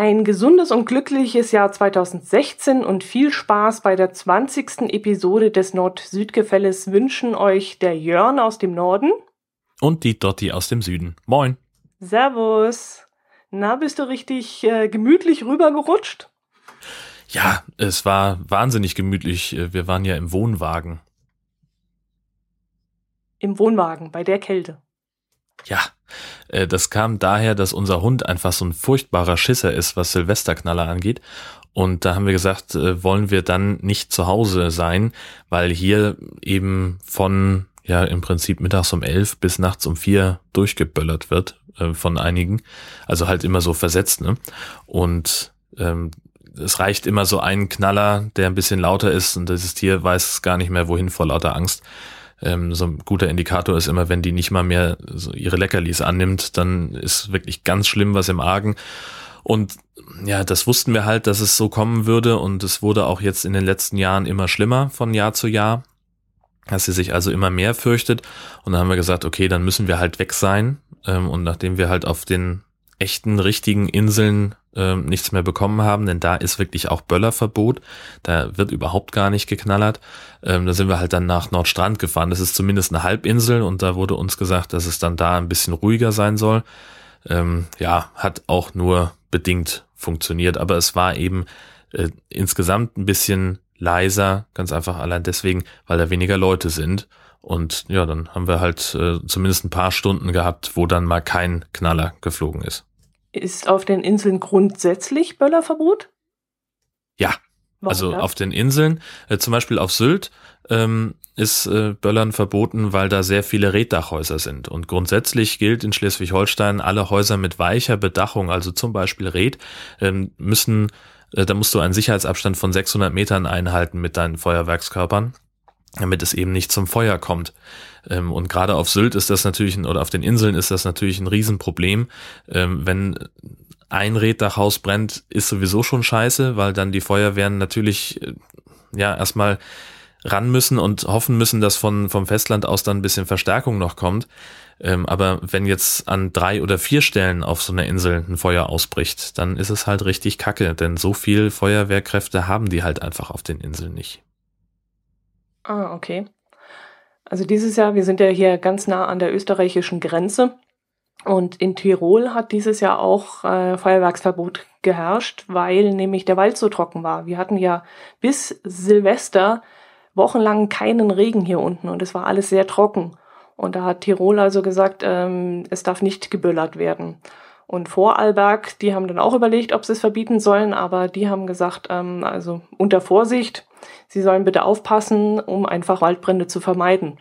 Ein gesundes und glückliches Jahr 2016 und viel Spaß bei der 20. Episode des Nord-Süd-Gefälles wünschen euch der Jörn aus dem Norden und die Dotti aus dem Süden. Moin. Servus. Na, bist du richtig äh, gemütlich rübergerutscht? Ja, es war wahnsinnig gemütlich. Wir waren ja im Wohnwagen. Im Wohnwagen, bei der Kälte. Ja, äh, das kam daher, dass unser Hund einfach so ein furchtbarer Schisser ist, was Silvesterknaller angeht. Und da haben wir gesagt, äh, wollen wir dann nicht zu Hause sein, weil hier eben von ja im Prinzip mittags um elf bis nachts um vier durchgeböllert wird äh, von einigen. Also halt immer so versetzt, ne? Und ähm, es reicht immer so ein Knaller, der ein bisschen lauter ist und dieses Tier weiß gar nicht mehr wohin vor lauter Angst. Ähm, so ein guter Indikator ist immer, wenn die nicht mal mehr so ihre Leckerlis annimmt, dann ist wirklich ganz schlimm was im Argen. Und ja, das wussten wir halt, dass es so kommen würde und es wurde auch jetzt in den letzten Jahren immer schlimmer von Jahr zu Jahr, dass sie sich also immer mehr fürchtet. Und dann haben wir gesagt, okay, dann müssen wir halt weg sein. Ähm, und nachdem wir halt auf den echten, richtigen Inseln äh, nichts mehr bekommen haben, denn da ist wirklich auch Böllerverbot. Da wird überhaupt gar nicht geknallert. Ähm, da sind wir halt dann nach Nordstrand gefahren. Das ist zumindest eine Halbinsel und da wurde uns gesagt, dass es dann da ein bisschen ruhiger sein soll. Ähm, ja, hat auch nur bedingt funktioniert, aber es war eben äh, insgesamt ein bisschen leiser, ganz einfach allein deswegen, weil da weniger Leute sind. Und ja, dann haben wir halt äh, zumindest ein paar Stunden gehabt, wo dann mal kein Knaller geflogen ist. Ist auf den Inseln grundsätzlich Böllerverbot? Ja, Warum also das? auf den Inseln, äh, zum Beispiel auf Sylt, ähm, ist äh, Böllern verboten, weil da sehr viele Reddachhäuser sind. Und grundsätzlich gilt in Schleswig-Holstein, alle Häuser mit weicher Bedachung, also zum Beispiel Red, ähm, müssen, äh, da musst du einen Sicherheitsabstand von 600 Metern einhalten mit deinen Feuerwerkskörpern damit es eben nicht zum Feuer kommt. Ähm, und gerade auf Sylt ist das natürlich, oder auf den Inseln ist das natürlich ein Riesenproblem. Ähm, wenn ein Reddachhaus brennt, ist sowieso schon scheiße, weil dann die Feuerwehren natürlich äh, ja erstmal ran müssen und hoffen müssen, dass von, vom Festland aus dann ein bisschen Verstärkung noch kommt. Ähm, aber wenn jetzt an drei oder vier Stellen auf so einer Insel ein Feuer ausbricht, dann ist es halt richtig kacke, denn so viel Feuerwehrkräfte haben die halt einfach auf den Inseln nicht. Ah, okay. Also dieses Jahr, wir sind ja hier ganz nah an der österreichischen Grenze und in Tirol hat dieses Jahr auch äh, Feuerwerksverbot geherrscht, weil nämlich der Wald so trocken war. Wir hatten ja bis Silvester wochenlang keinen Regen hier unten und es war alles sehr trocken. Und da hat Tirol also gesagt, ähm, es darf nicht geböllert werden. Und Vorarlberg, die haben dann auch überlegt, ob sie es verbieten sollen, aber die haben gesagt, ähm, also unter Vorsicht, sie sollen bitte aufpassen, um einfach Waldbrände zu vermeiden.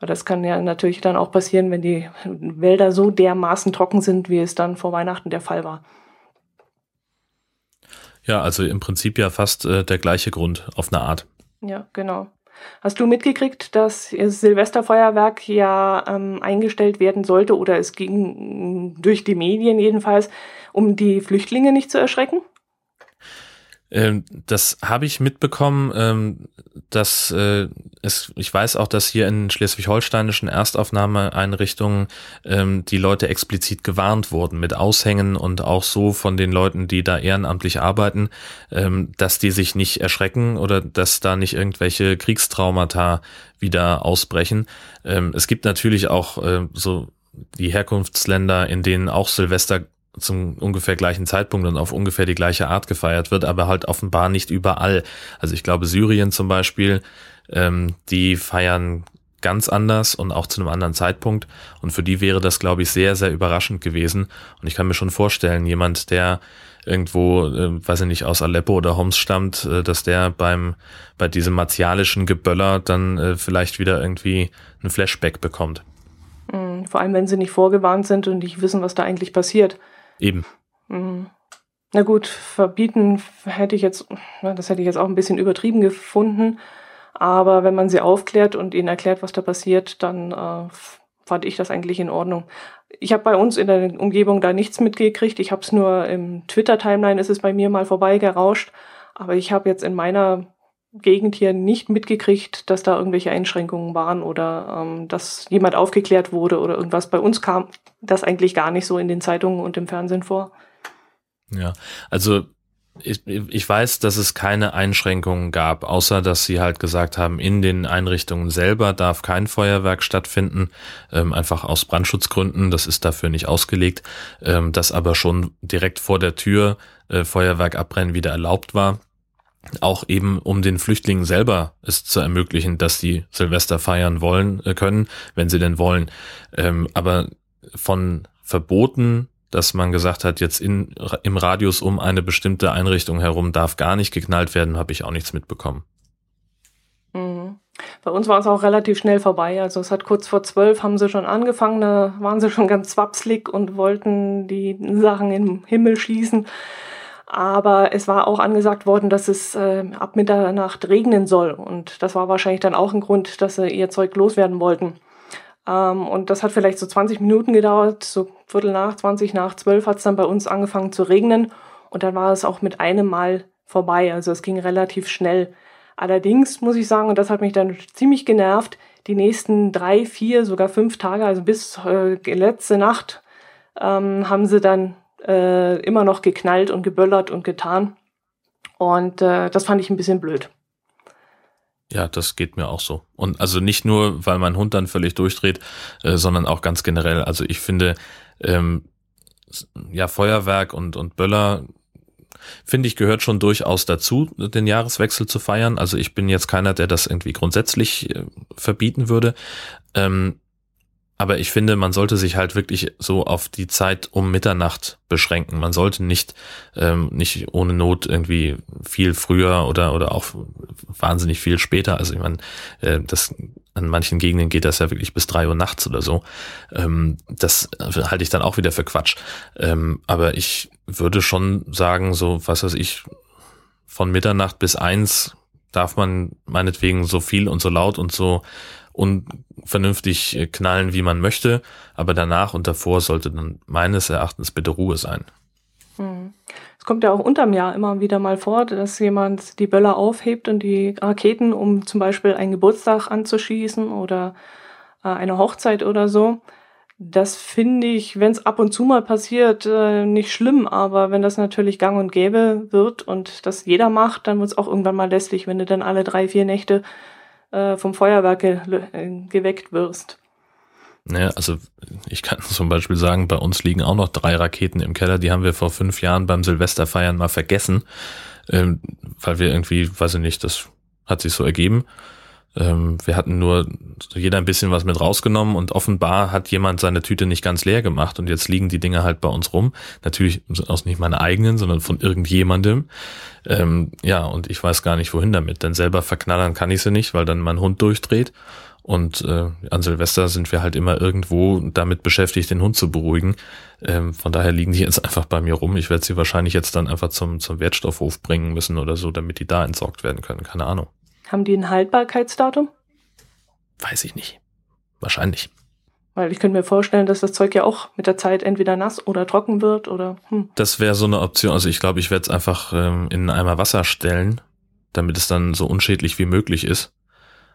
Weil das kann ja natürlich dann auch passieren, wenn die Wälder so dermaßen trocken sind, wie es dann vor Weihnachten der Fall war. Ja, also im Prinzip ja fast äh, der gleiche Grund auf eine Art. Ja, genau. Hast du mitgekriegt, dass das Silvesterfeuerwerk ja ähm, eingestellt werden sollte oder es ging durch die Medien jedenfalls, um die Flüchtlinge nicht zu erschrecken? Ähm, das habe ich mitbekommen, ähm, dass äh, es, ich weiß auch, dass hier in schleswig-holsteinischen Erstaufnahmeeinrichtungen ähm, die Leute explizit gewarnt wurden mit Aushängen und auch so von den Leuten, die da ehrenamtlich arbeiten, ähm, dass die sich nicht erschrecken oder dass da nicht irgendwelche Kriegstraumata wieder ausbrechen. Ähm, es gibt natürlich auch äh, so die Herkunftsländer, in denen auch Silvester zum ungefähr gleichen Zeitpunkt und auf ungefähr die gleiche Art gefeiert wird, aber halt offenbar nicht überall. Also ich glaube, Syrien zum Beispiel, ähm, die feiern ganz anders und auch zu einem anderen Zeitpunkt. Und für die wäre das, glaube ich, sehr, sehr überraschend gewesen. Und ich kann mir schon vorstellen, jemand, der irgendwo, äh, weiß ich nicht, aus Aleppo oder Homs stammt, äh, dass der beim, bei diesem martialischen Geböller dann äh, vielleicht wieder irgendwie ein Flashback bekommt. Mhm, vor allem, wenn sie nicht vorgewarnt sind und nicht wissen, was da eigentlich passiert. Eben. Mhm. Na gut, verbieten hätte ich jetzt, das hätte ich jetzt auch ein bisschen übertrieben gefunden. Aber wenn man sie aufklärt und ihnen erklärt, was da passiert, dann äh, fand ich das eigentlich in Ordnung. Ich habe bei uns in der Umgebung da nichts mitgekriegt. Ich habe es nur im Twitter-Timeline ist es bei mir mal vorbeigerauscht. Aber ich habe jetzt in meiner Gegend hier nicht mitgekriegt, dass da irgendwelche Einschränkungen waren oder ähm, dass jemand aufgeklärt wurde oder irgendwas. Bei uns kam das eigentlich gar nicht so in den Zeitungen und im Fernsehen vor. Ja, also ich, ich weiß, dass es keine Einschränkungen gab, außer dass sie halt gesagt haben, in den Einrichtungen selber darf kein Feuerwerk stattfinden, ähm, einfach aus Brandschutzgründen, das ist dafür nicht ausgelegt, ähm, dass aber schon direkt vor der Tür äh, Feuerwerk abbrennen wieder erlaubt war. Auch eben, um den Flüchtlingen selber es zu ermöglichen, dass die Silvester feiern wollen äh, können, wenn sie denn wollen. Ähm, aber von Verboten dass man gesagt hat, jetzt in, im Radius um eine bestimmte Einrichtung herum darf gar nicht geknallt werden, habe ich auch nichts mitbekommen. Mhm. Bei uns war es auch relativ schnell vorbei. Also es hat kurz vor zwölf haben sie schon angefangen, da waren sie schon ganz zwapslig und wollten die Sachen im Himmel schießen. Aber es war auch angesagt worden, dass es äh, ab Mitternacht regnen soll. Und das war wahrscheinlich dann auch ein Grund, dass sie ihr Zeug loswerden wollten. Ähm, und das hat vielleicht so 20 Minuten gedauert, so Viertel nach, 20 nach 12 hat es dann bei uns angefangen zu regnen und dann war es auch mit einem Mal vorbei. Also es ging relativ schnell. Allerdings muss ich sagen, und das hat mich dann ziemlich genervt, die nächsten drei, vier, sogar fünf Tage, also bis äh, letzte Nacht, ähm, haben sie dann äh, immer noch geknallt und geböllert und getan. Und äh, das fand ich ein bisschen blöd. Ja, das geht mir auch so. Und also nicht nur, weil mein Hund dann völlig durchdreht, äh, sondern auch ganz generell. Also ich finde, ähm, ja, Feuerwerk und, und Böller, finde ich, gehört schon durchaus dazu, den Jahreswechsel zu feiern. Also ich bin jetzt keiner, der das irgendwie grundsätzlich äh, verbieten würde. Ähm, aber ich finde, man sollte sich halt wirklich so auf die Zeit um Mitternacht beschränken. Man sollte nicht, ähm, nicht ohne Not irgendwie viel früher oder, oder auch wahnsinnig viel später. Also ich meine, äh, das an manchen Gegenden geht das ja wirklich bis drei Uhr nachts oder so. Ähm, das halte ich dann auch wieder für Quatsch. Ähm, aber ich würde schon sagen, so, was weiß ich, von Mitternacht bis eins darf man meinetwegen so viel und so laut und so unvernünftig äh, knallen, wie man möchte, aber danach und davor sollte dann meines Erachtens bitte Ruhe sein. Hm. Es kommt ja auch unterm Jahr immer wieder mal vor, dass jemand die Böller aufhebt und die Raketen, um zum Beispiel einen Geburtstag anzuschießen oder äh, eine Hochzeit oder so. Das finde ich, wenn es ab und zu mal passiert, äh, nicht schlimm, aber wenn das natürlich gang und gäbe wird und das jeder macht, dann wird es auch irgendwann mal lästig, wenn du dann alle drei, vier Nächte äh, vom Feuerwerk ge äh, geweckt wirst. Naja, also ich kann zum Beispiel sagen, bei uns liegen auch noch drei Raketen im Keller, die haben wir vor fünf Jahren beim Silvesterfeiern mal vergessen, ähm, weil wir irgendwie, weiß ich nicht, das hat sich so ergeben. Ähm, wir hatten nur jeder ein bisschen was mit rausgenommen und offenbar hat jemand seine Tüte nicht ganz leer gemacht und jetzt liegen die Dinge halt bei uns rum. Natürlich aus nicht meine eigenen, sondern von irgendjemandem. Ähm, ja, und ich weiß gar nicht, wohin damit. Denn selber verknallern kann ich sie nicht, weil dann mein Hund durchdreht. Und äh, an Silvester sind wir halt immer irgendwo damit beschäftigt, den Hund zu beruhigen. Ähm, von daher liegen die jetzt einfach bei mir rum. Ich werde sie wahrscheinlich jetzt dann einfach zum, zum Wertstoffhof bringen müssen oder so, damit die da entsorgt werden können. Keine Ahnung. Haben die ein Haltbarkeitsdatum? Weiß ich nicht. Wahrscheinlich. Weil ich könnte mir vorstellen, dass das Zeug ja auch mit der Zeit entweder nass oder trocken wird oder. Hm. Das wäre so eine Option. Also ich glaube, ich werde es einfach ähm, in einen Eimer Wasser stellen, damit es dann so unschädlich wie möglich ist.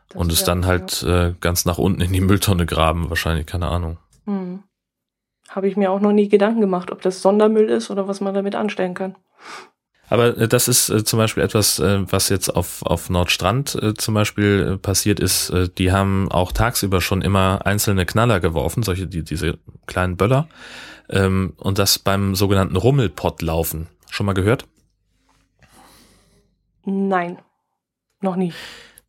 Das und es dann halt äh, ganz nach unten in die Mülltonne graben, wahrscheinlich, keine Ahnung. Hm. Habe ich mir auch noch nie Gedanken gemacht, ob das Sondermüll ist oder was man damit anstellen kann. Aber äh, das ist äh, zum Beispiel etwas, äh, was jetzt auf, auf Nordstrand äh, zum Beispiel äh, passiert ist. Äh, die haben auch tagsüber schon immer einzelne Knaller geworfen, solche, die, diese kleinen Böller. Ähm, und das beim sogenannten Rummelpott laufen. Schon mal gehört? Nein, noch nie.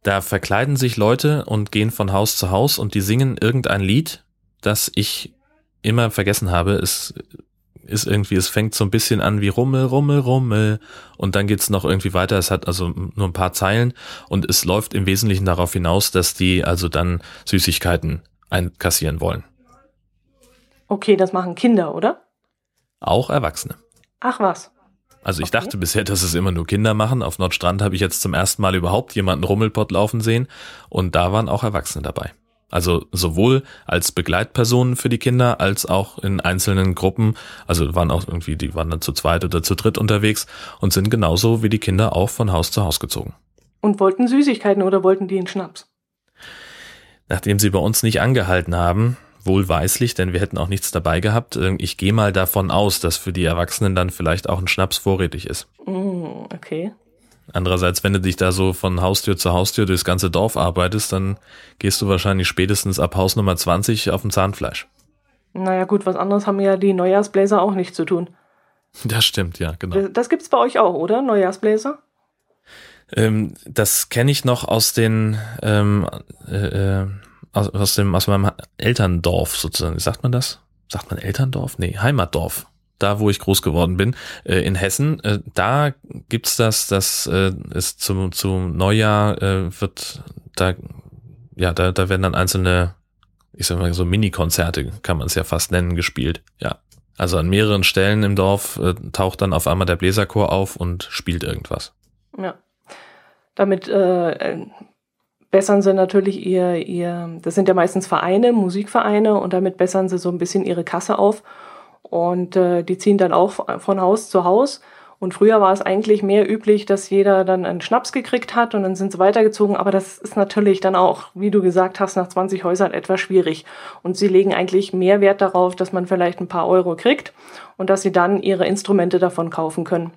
Da verkleiden sich Leute und gehen von Haus zu Haus und die singen irgendein Lied, das ich immer vergessen habe. Es ist irgendwie, es fängt so ein bisschen an wie Rummel, Rummel, Rummel und dann geht's noch irgendwie weiter. Es hat also nur ein paar Zeilen und es läuft im Wesentlichen darauf hinaus, dass die also dann Süßigkeiten einkassieren wollen. Okay, das machen Kinder, oder? Auch Erwachsene. Ach was. Also ich okay. dachte bisher, dass es immer nur Kinder machen. Auf Nordstrand habe ich jetzt zum ersten Mal überhaupt jemanden Rummelpott laufen sehen und da waren auch Erwachsene dabei. Also sowohl als Begleitpersonen für die Kinder als auch in einzelnen Gruppen. Also waren auch irgendwie, die waren dann zu zweit oder zu dritt unterwegs und sind genauso wie die Kinder auch von Haus zu Haus gezogen. Und wollten Süßigkeiten oder wollten die einen Schnaps? Nachdem sie bei uns nicht angehalten haben, wohlweislich, denn wir hätten auch nichts dabei gehabt. Ich gehe mal davon aus, dass für die Erwachsenen dann vielleicht auch ein Schnaps vorrätig ist. Mm, okay. Andererseits, wenn du dich da so von Haustür zu Haustür durchs ganze Dorf arbeitest, dann gehst du wahrscheinlich spätestens ab Haus Nummer 20 auf dem Zahnfleisch. Naja gut, was anderes haben ja die Neujahrsbläser auch nicht zu tun. Das stimmt, ja, genau. Das gibt's bei euch auch, oder? Neujahrsbläser? Ähm, das kenne ich noch aus den ähm, äh, äh aus, aus dem aus meinem Elterndorf sozusagen. Sagt man das? Sagt man Elterndorf? Nee, Heimatdorf. Da, wo ich groß geworden bin, äh, in Hessen, äh, da gibt's das, das äh, ist zum, zum Neujahr äh, wird da, ja, da, da werden dann einzelne, ich sag mal so Mini-Konzerte, kann man es ja fast nennen, gespielt. Ja. Also an mehreren Stellen im Dorf äh, taucht dann auf einmal der Bläserchor auf und spielt irgendwas. Ja. Damit äh, bessern sie natürlich ihr, ihr, das sind ja meistens Vereine, Musikvereine, und damit bessern sie so ein bisschen ihre Kasse auf. Und äh, die ziehen dann auch von Haus zu Haus. Und früher war es eigentlich mehr üblich, dass jeder dann einen Schnaps gekriegt hat und dann sind sie weitergezogen. Aber das ist natürlich dann auch, wie du gesagt hast, nach 20 Häusern etwas schwierig. Und sie legen eigentlich mehr Wert darauf, dass man vielleicht ein paar Euro kriegt und dass sie dann ihre Instrumente davon kaufen können.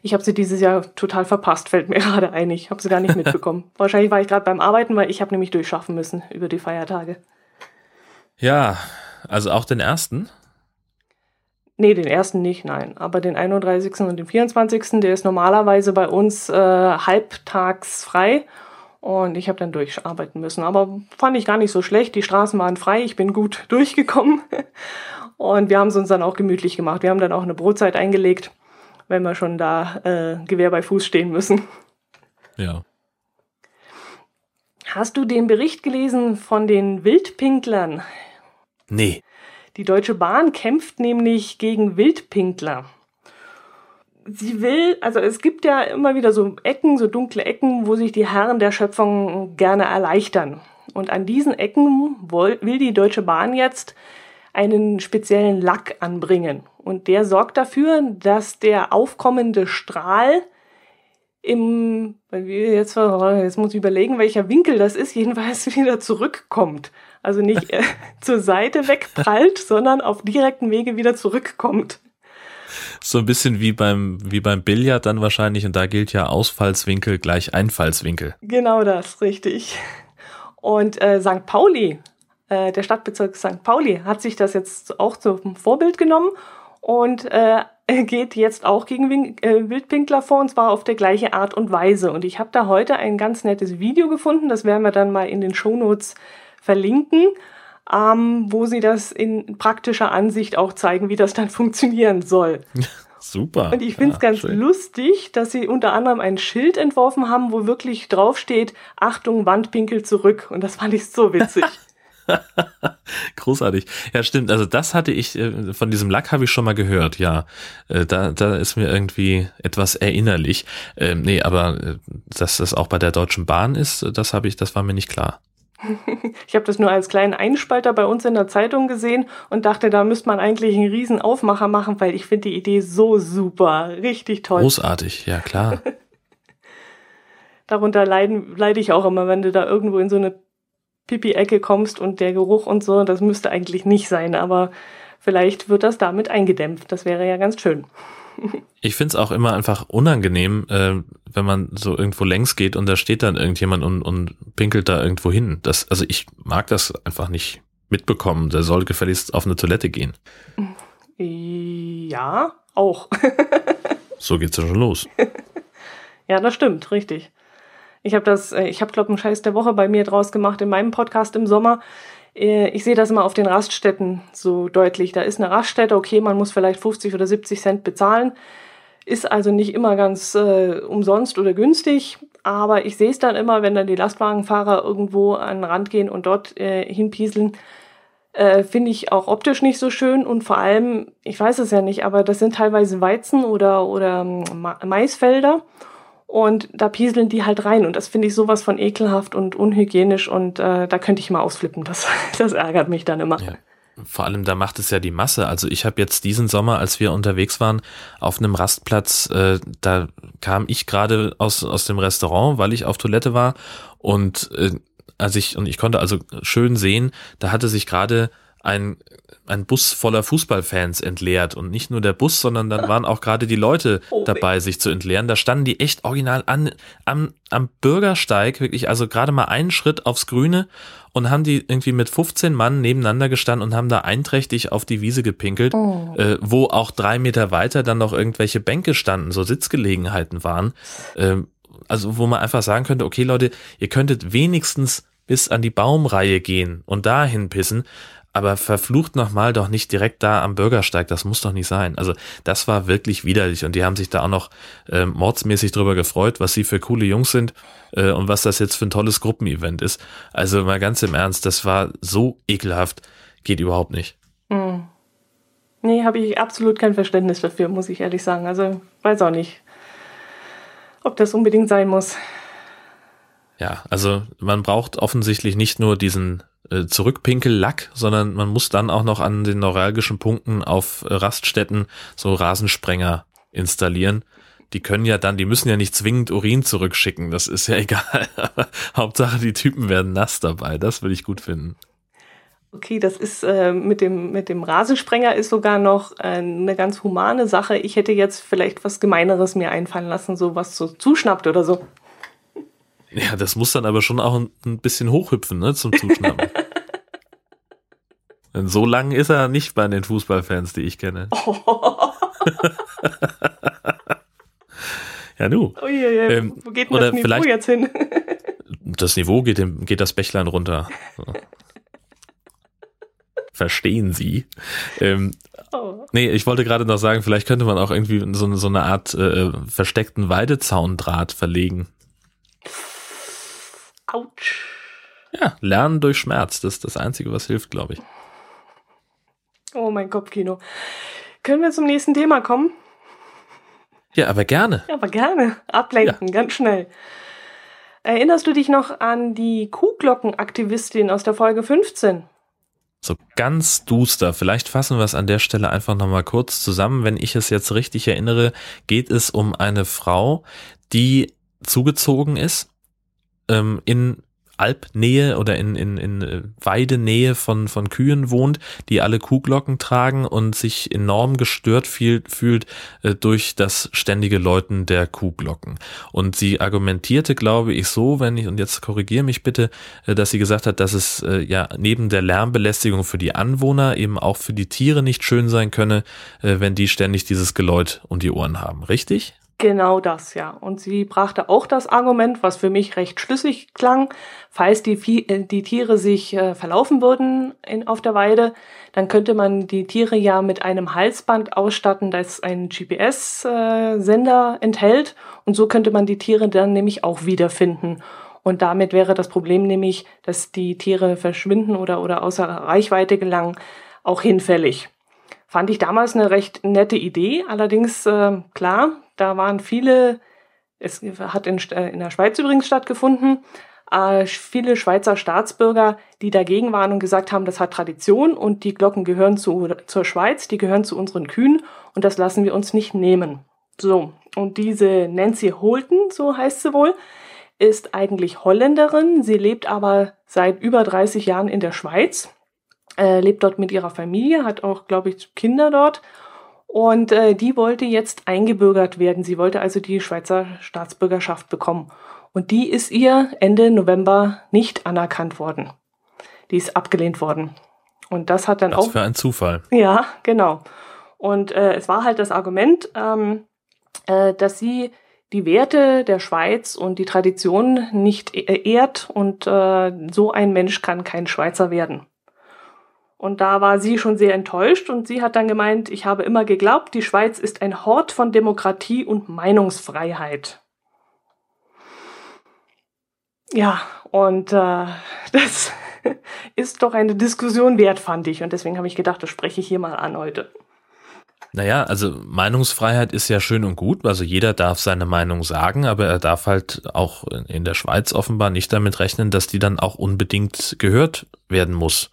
Ich habe sie dieses Jahr total verpasst, fällt mir gerade ein. Ich habe sie gar nicht mitbekommen. Wahrscheinlich war ich gerade beim Arbeiten, weil ich habe nämlich durchschaffen müssen über die Feiertage. Ja, also auch den ersten? Nee, den ersten nicht, nein. Aber den 31. und den 24. der ist normalerweise bei uns äh, halbtags frei. Und ich habe dann durcharbeiten müssen. Aber fand ich gar nicht so schlecht. Die Straßen waren frei, ich bin gut durchgekommen. Und wir haben es uns dann auch gemütlich gemacht. Wir haben dann auch eine Brotzeit eingelegt wenn wir schon da äh, Gewehr bei Fuß stehen müssen. Ja. Hast du den Bericht gelesen von den Wildpinklern? Nee. Die Deutsche Bahn kämpft nämlich gegen Wildpinkler. Sie will, also es gibt ja immer wieder so Ecken, so dunkle Ecken, wo sich die Herren der Schöpfung gerne erleichtern. Und an diesen Ecken will die Deutsche Bahn jetzt einen speziellen Lack anbringen. Und der sorgt dafür, dass der aufkommende Strahl im, jetzt, jetzt muss ich überlegen, welcher Winkel das ist, jedenfalls wieder zurückkommt. Also nicht äh, zur Seite wegprallt, sondern auf direkten Wege wieder zurückkommt. So ein bisschen wie beim, wie beim Billard dann wahrscheinlich, und da gilt ja Ausfallswinkel gleich Einfallswinkel. Genau das, richtig. Und äh, St. Pauli äh, der Stadtbezirk St. Pauli hat sich das jetzt auch zum Vorbild genommen und äh, geht jetzt auch gegen Win äh, Wildpinkler vor und zwar auf der gleiche Art und Weise. Und ich habe da heute ein ganz nettes Video gefunden, das werden wir dann mal in den Shownotes verlinken, ähm, wo sie das in praktischer Ansicht auch zeigen, wie das dann funktionieren soll. Super. Und ich finde es ja, ganz schön. lustig, dass sie unter anderem ein Schild entworfen haben, wo wirklich draufsteht, Achtung, Wandpinkel zurück. Und das fand ich so witzig. Großartig. Ja, stimmt. Also das hatte ich, äh, von diesem Lack habe ich schon mal gehört, ja. Äh, da, da ist mir irgendwie etwas erinnerlich. Ähm, nee, aber äh, dass das auch bei der Deutschen Bahn ist, das habe ich, das war mir nicht klar. Ich habe das nur als kleinen Einspalter bei uns in der Zeitung gesehen und dachte, da müsste man eigentlich einen riesen Aufmacher machen, weil ich finde die Idee so super, richtig toll. Großartig, ja klar. Darunter leiden, leide ich auch immer, wenn du da irgendwo in so eine Pipi-Ecke kommst und der Geruch und so, das müsste eigentlich nicht sein, aber vielleicht wird das damit eingedämpft. Das wäre ja ganz schön. Ich finde es auch immer einfach unangenehm, äh, wenn man so irgendwo längs geht und da steht dann irgendjemand und, und pinkelt da irgendwo hin. Das, also ich mag das einfach nicht mitbekommen. Der soll gefälligst auf eine Toilette gehen. Ja, auch. so geht's ja schon los. ja, das stimmt, richtig. Ich habe das, äh, ich habe glaube einen Scheiß der Woche bei mir draus gemacht in meinem Podcast im Sommer. Äh, ich sehe das immer auf den Raststätten so deutlich. Da ist eine Raststätte, okay, man muss vielleicht 50 oder 70 Cent bezahlen. Ist also nicht immer ganz äh, umsonst oder günstig, aber ich sehe es dann immer, wenn dann die Lastwagenfahrer irgendwo an den Rand gehen und dort äh, hinpieseln, äh, finde ich auch optisch nicht so schön und vor allem, ich weiß es ja nicht, aber das sind teilweise Weizen oder, oder ähm, Maisfelder und da pieseln die halt rein. Und das finde ich sowas von ekelhaft und unhygienisch. Und äh, da könnte ich mal ausflippen. Das, das ärgert mich dann immer. Ja. Vor allem, da macht es ja die Masse. Also ich habe jetzt diesen Sommer, als wir unterwegs waren, auf einem Rastplatz, äh, da kam ich gerade aus, aus dem Restaurant, weil ich auf Toilette war. Und äh, als ich, und ich konnte also schön sehen, da hatte sich gerade ein, ein Bus voller Fußballfans entleert. Und nicht nur der Bus, sondern dann waren auch gerade die Leute oh, dabei, sich zu entleeren. Da standen die echt original an, am, am Bürgersteig, wirklich, also gerade mal einen Schritt aufs Grüne und haben die irgendwie mit 15 Mann nebeneinander gestanden und haben da einträchtig auf die Wiese gepinkelt, oh. äh, wo auch drei Meter weiter dann noch irgendwelche Bänke standen, so Sitzgelegenheiten waren. Äh, also wo man einfach sagen könnte, okay Leute, ihr könntet wenigstens bis an die Baumreihe gehen und dahin pissen, aber verflucht nochmal doch nicht direkt da am Bürgersteig, das muss doch nicht sein. Also das war wirklich widerlich und die haben sich da auch noch äh, mordsmäßig drüber gefreut, was sie für coole Jungs sind äh, und was das jetzt für ein tolles Gruppenevent ist. Also mal ganz im Ernst, das war so ekelhaft, geht überhaupt nicht. Hm. Nee, habe ich absolut kein Verständnis dafür, muss ich ehrlich sagen. Also weiß auch nicht, ob das unbedingt sein muss. Ja, also man braucht offensichtlich nicht nur diesen äh, Zurückpinkellack, sondern man muss dann auch noch an den neuralgischen Punkten auf Raststätten so Rasensprenger installieren. Die können ja dann, die müssen ja nicht zwingend Urin zurückschicken, das ist ja egal. Hauptsache, die Typen werden nass dabei. Das würde ich gut finden. Okay, das ist äh, mit dem mit dem Rasensprenger ist sogar noch äh, eine ganz humane Sache. Ich hätte jetzt vielleicht was Gemeineres mir einfallen lassen, so was so zuschnappt oder so. Ja, das muss dann aber schon auch ein, ein bisschen hochhüpfen, ne, zum Zuschnappen. Denn so lang ist er nicht bei den Fußballfans, die ich kenne. Oh. ja, nu. Oh, je, je. Ähm, Wo geht denn das Niveau jetzt hin? das Niveau geht, dem, geht das Bächlein runter. So. Verstehen Sie? Ähm, oh. Nee, ich wollte gerade noch sagen, vielleicht könnte man auch irgendwie so, so eine Art äh, versteckten Weidezaundraht verlegen. Autsch. Ja, Lernen durch Schmerz, das ist das Einzige, was hilft, glaube ich. Oh, mein Kopfkino. Können wir zum nächsten Thema kommen? Ja, aber gerne. Ja, aber gerne. Ablenken, ja. ganz schnell. Erinnerst du dich noch an die Kuhglockenaktivistin aus der Folge 15? So ganz duster. Vielleicht fassen wir es an der Stelle einfach nochmal kurz zusammen. Wenn ich es jetzt richtig erinnere, geht es um eine Frau, die zugezogen ist ähm, in Alpnähe oder in, in, in äh, Weidenähe von, von Kühen wohnt, die alle Kuhglocken tragen und sich enorm gestört viel, fühlt äh, durch das ständige Läuten der Kuhglocken. Und sie argumentierte, glaube ich, so, wenn ich, und jetzt korrigiere mich bitte, äh, dass sie gesagt hat, dass es äh, ja neben der Lärmbelästigung für die Anwohner eben auch für die Tiere nicht schön sein könne, äh, wenn die ständig dieses Geläut um die Ohren haben. Richtig? Genau das, ja. Und sie brachte auch das Argument, was für mich recht schlüssig klang, falls die, äh, die Tiere sich äh, verlaufen würden in, auf der Weide, dann könnte man die Tiere ja mit einem Halsband ausstatten, das einen GPS-Sender äh, enthält. Und so könnte man die Tiere dann nämlich auch wiederfinden. Und damit wäre das Problem nämlich, dass die Tiere verschwinden oder, oder außer Reichweite gelangen, auch hinfällig. Fand ich damals eine recht nette Idee. Allerdings, äh, klar, da waren viele, es hat in, äh, in der Schweiz übrigens stattgefunden, äh, viele Schweizer Staatsbürger, die dagegen waren und gesagt haben, das hat Tradition und die Glocken gehören zu, zur Schweiz, die gehören zu unseren Kühen und das lassen wir uns nicht nehmen. So, und diese Nancy Holton, so heißt sie wohl, ist eigentlich Holländerin. Sie lebt aber seit über 30 Jahren in der Schweiz äh, lebt dort mit ihrer Familie, hat auch, glaube ich, Kinder dort. Und äh, die wollte jetzt eingebürgert werden. Sie wollte also die Schweizer Staatsbürgerschaft bekommen. Und die ist ihr Ende November nicht anerkannt worden. Die ist abgelehnt worden. Und das hat dann Was auch. für ein Zufall. Ja, genau. Und äh, es war halt das Argument, ähm, äh, dass sie die Werte der Schweiz und die Tradition nicht e-, ehrt und äh, so ein Mensch kann kein Schweizer werden. Und da war sie schon sehr enttäuscht und sie hat dann gemeint, ich habe immer geglaubt, die Schweiz ist ein Hort von Demokratie und Meinungsfreiheit. Ja, und äh, das ist doch eine Diskussion wert, fand ich. Und deswegen habe ich gedacht, das spreche ich hier mal an heute. Naja, also Meinungsfreiheit ist ja schön und gut. Also jeder darf seine Meinung sagen, aber er darf halt auch in der Schweiz offenbar nicht damit rechnen, dass die dann auch unbedingt gehört werden muss.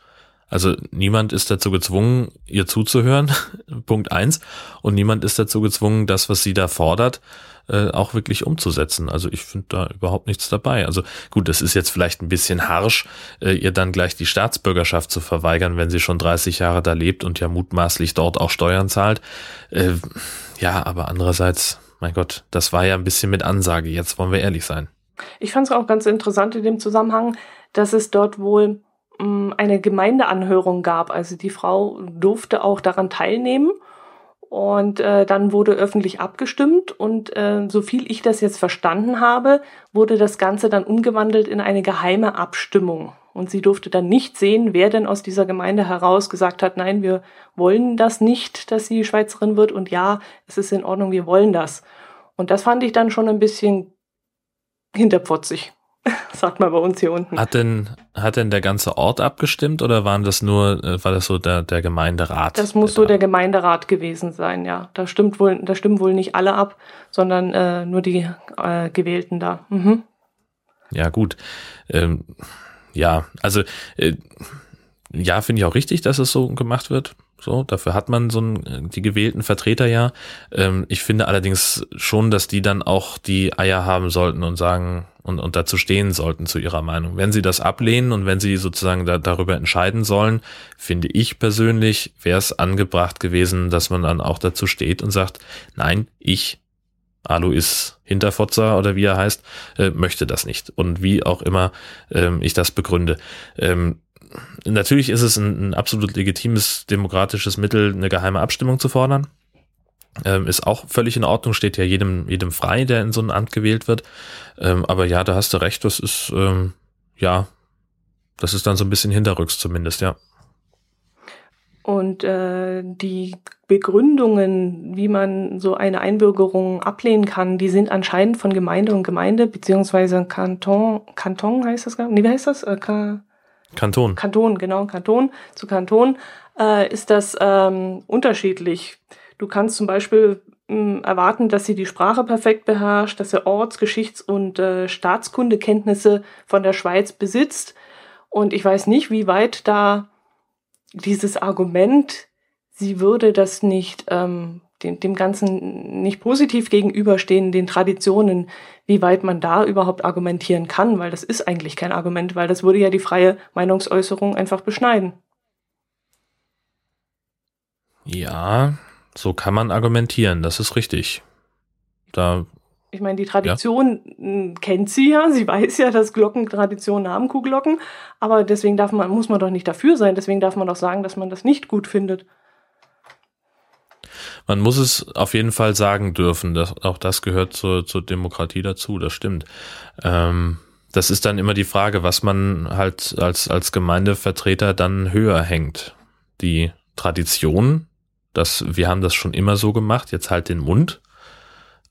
Also niemand ist dazu gezwungen, ihr zuzuhören, Punkt eins, und niemand ist dazu gezwungen, das, was sie da fordert, äh, auch wirklich umzusetzen. Also ich finde da überhaupt nichts dabei. Also gut, das ist jetzt vielleicht ein bisschen harsch, äh, ihr dann gleich die Staatsbürgerschaft zu verweigern, wenn sie schon 30 Jahre da lebt und ja mutmaßlich dort auch Steuern zahlt. Äh, ja, aber andererseits, mein Gott, das war ja ein bisschen mit Ansage. Jetzt wollen wir ehrlich sein. Ich fand es auch ganz interessant in dem Zusammenhang, dass es dort wohl eine Gemeindeanhörung gab. Also die Frau durfte auch daran teilnehmen und äh, dann wurde öffentlich abgestimmt und äh, so viel ich das jetzt verstanden habe, wurde das Ganze dann umgewandelt in eine geheime Abstimmung. Und sie durfte dann nicht sehen, wer denn aus dieser Gemeinde heraus gesagt hat, nein, wir wollen das nicht, dass sie Schweizerin wird und ja, es ist in Ordnung, wir wollen das. Und das fand ich dann schon ein bisschen hinterpfotzig. sagt man bei uns hier unten. Hat denn, hat denn der ganze Ort abgestimmt oder waren das nur, äh, war das so der, der Gemeinderat? Das muss so der Gemeinderat gewesen sein, ja. Da stimmt wohl, da stimmen wohl nicht alle ab, sondern äh, nur die äh, Gewählten da. Mhm. Ja, gut. Ähm, ja, also äh, ja, finde ich auch richtig, dass es so gemacht wird. So, dafür hat man so ein, die gewählten Vertreter ja. Ähm, ich finde allerdings schon, dass die dann auch die Eier haben sollten und sagen und, und dazu stehen sollten zu ihrer Meinung. Wenn sie das ablehnen und wenn sie sozusagen da, darüber entscheiden sollen, finde ich persönlich, wäre es angebracht gewesen, dass man dann auch dazu steht und sagt, nein, ich, Alois Hinterfotzer oder wie er heißt, äh, möchte das nicht. Und wie auch immer ähm, ich das begründe. Ähm, natürlich ist es ein, ein absolut legitimes demokratisches Mittel, eine geheime Abstimmung zu fordern. Ähm, ist auch völlig in Ordnung, steht ja jedem, jedem frei, der in so ein Amt gewählt wird. Ähm, aber ja, da hast du recht, das ist, ähm, ja, das ist dann so ein bisschen hinterrücks zumindest, ja. Und äh, die Begründungen, wie man so eine Einbürgerung ablehnen kann, die sind anscheinend von Gemeinde und Gemeinde, beziehungsweise Kanton, Kanton heißt das gar nicht, wie heißt das? Äh, Kanton. Kanton, genau, Kanton zu Kanton äh, ist das ähm, unterschiedlich. Du kannst zum Beispiel mh, hm, erwarten, dass sie die Sprache perfekt beherrscht, dass er Orts-, Geschichts- und äh, Staatskundekenntnisse von der Schweiz besitzt. Und ich weiß nicht, wie weit da dieses Argument, sie würde das nicht ähm, dem, dem Ganzen nicht positiv gegenüberstehen, den Traditionen, wie weit man da überhaupt argumentieren kann, weil das ist eigentlich kein Argument, weil das würde ja die freie Meinungsäußerung einfach beschneiden. Ja, so kann man argumentieren, das ist richtig. Da ich meine, die Tradition ja. kennt sie ja, sie weiß ja, dass Glocken Traditionen haben, Kuhglocken, aber deswegen darf man, muss man doch nicht dafür sein, deswegen darf man doch sagen, dass man das nicht gut findet. Man muss es auf jeden Fall sagen dürfen, dass auch das gehört zur, zur Demokratie dazu, das stimmt. Ähm, das ist dann immer die Frage, was man halt als, als Gemeindevertreter dann höher hängt. Die Tradition, dass wir haben das schon immer so gemacht, jetzt halt den Mund.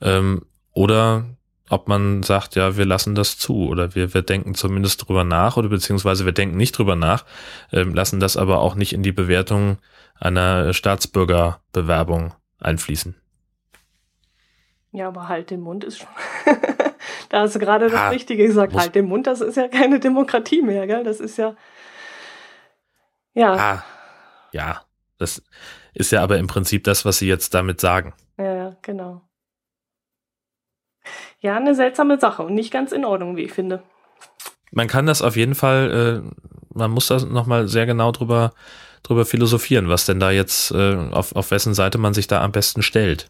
Ähm, oder ob man sagt, ja, wir lassen das zu oder wir, wir denken zumindest drüber nach oder beziehungsweise wir denken nicht drüber nach, ähm, lassen das aber auch nicht in die Bewertung einer Staatsbürgerbewerbung einfließen. Ja, aber halt den Mund ist schon. da hast du gerade das ah, Richtige gesagt. Halt den Mund, das ist ja keine Demokratie mehr, gell? Das ist ja. Ja. Ah, ja, das ist ja aber im Prinzip das, was Sie jetzt damit sagen. Ja, ja, genau. Ja, eine seltsame Sache und nicht ganz in Ordnung, wie ich finde. Man kann das auf jeden Fall, äh, man muss da nochmal sehr genau drüber drüber philosophieren, was denn da jetzt, äh, auf, auf wessen Seite man sich da am besten stellt.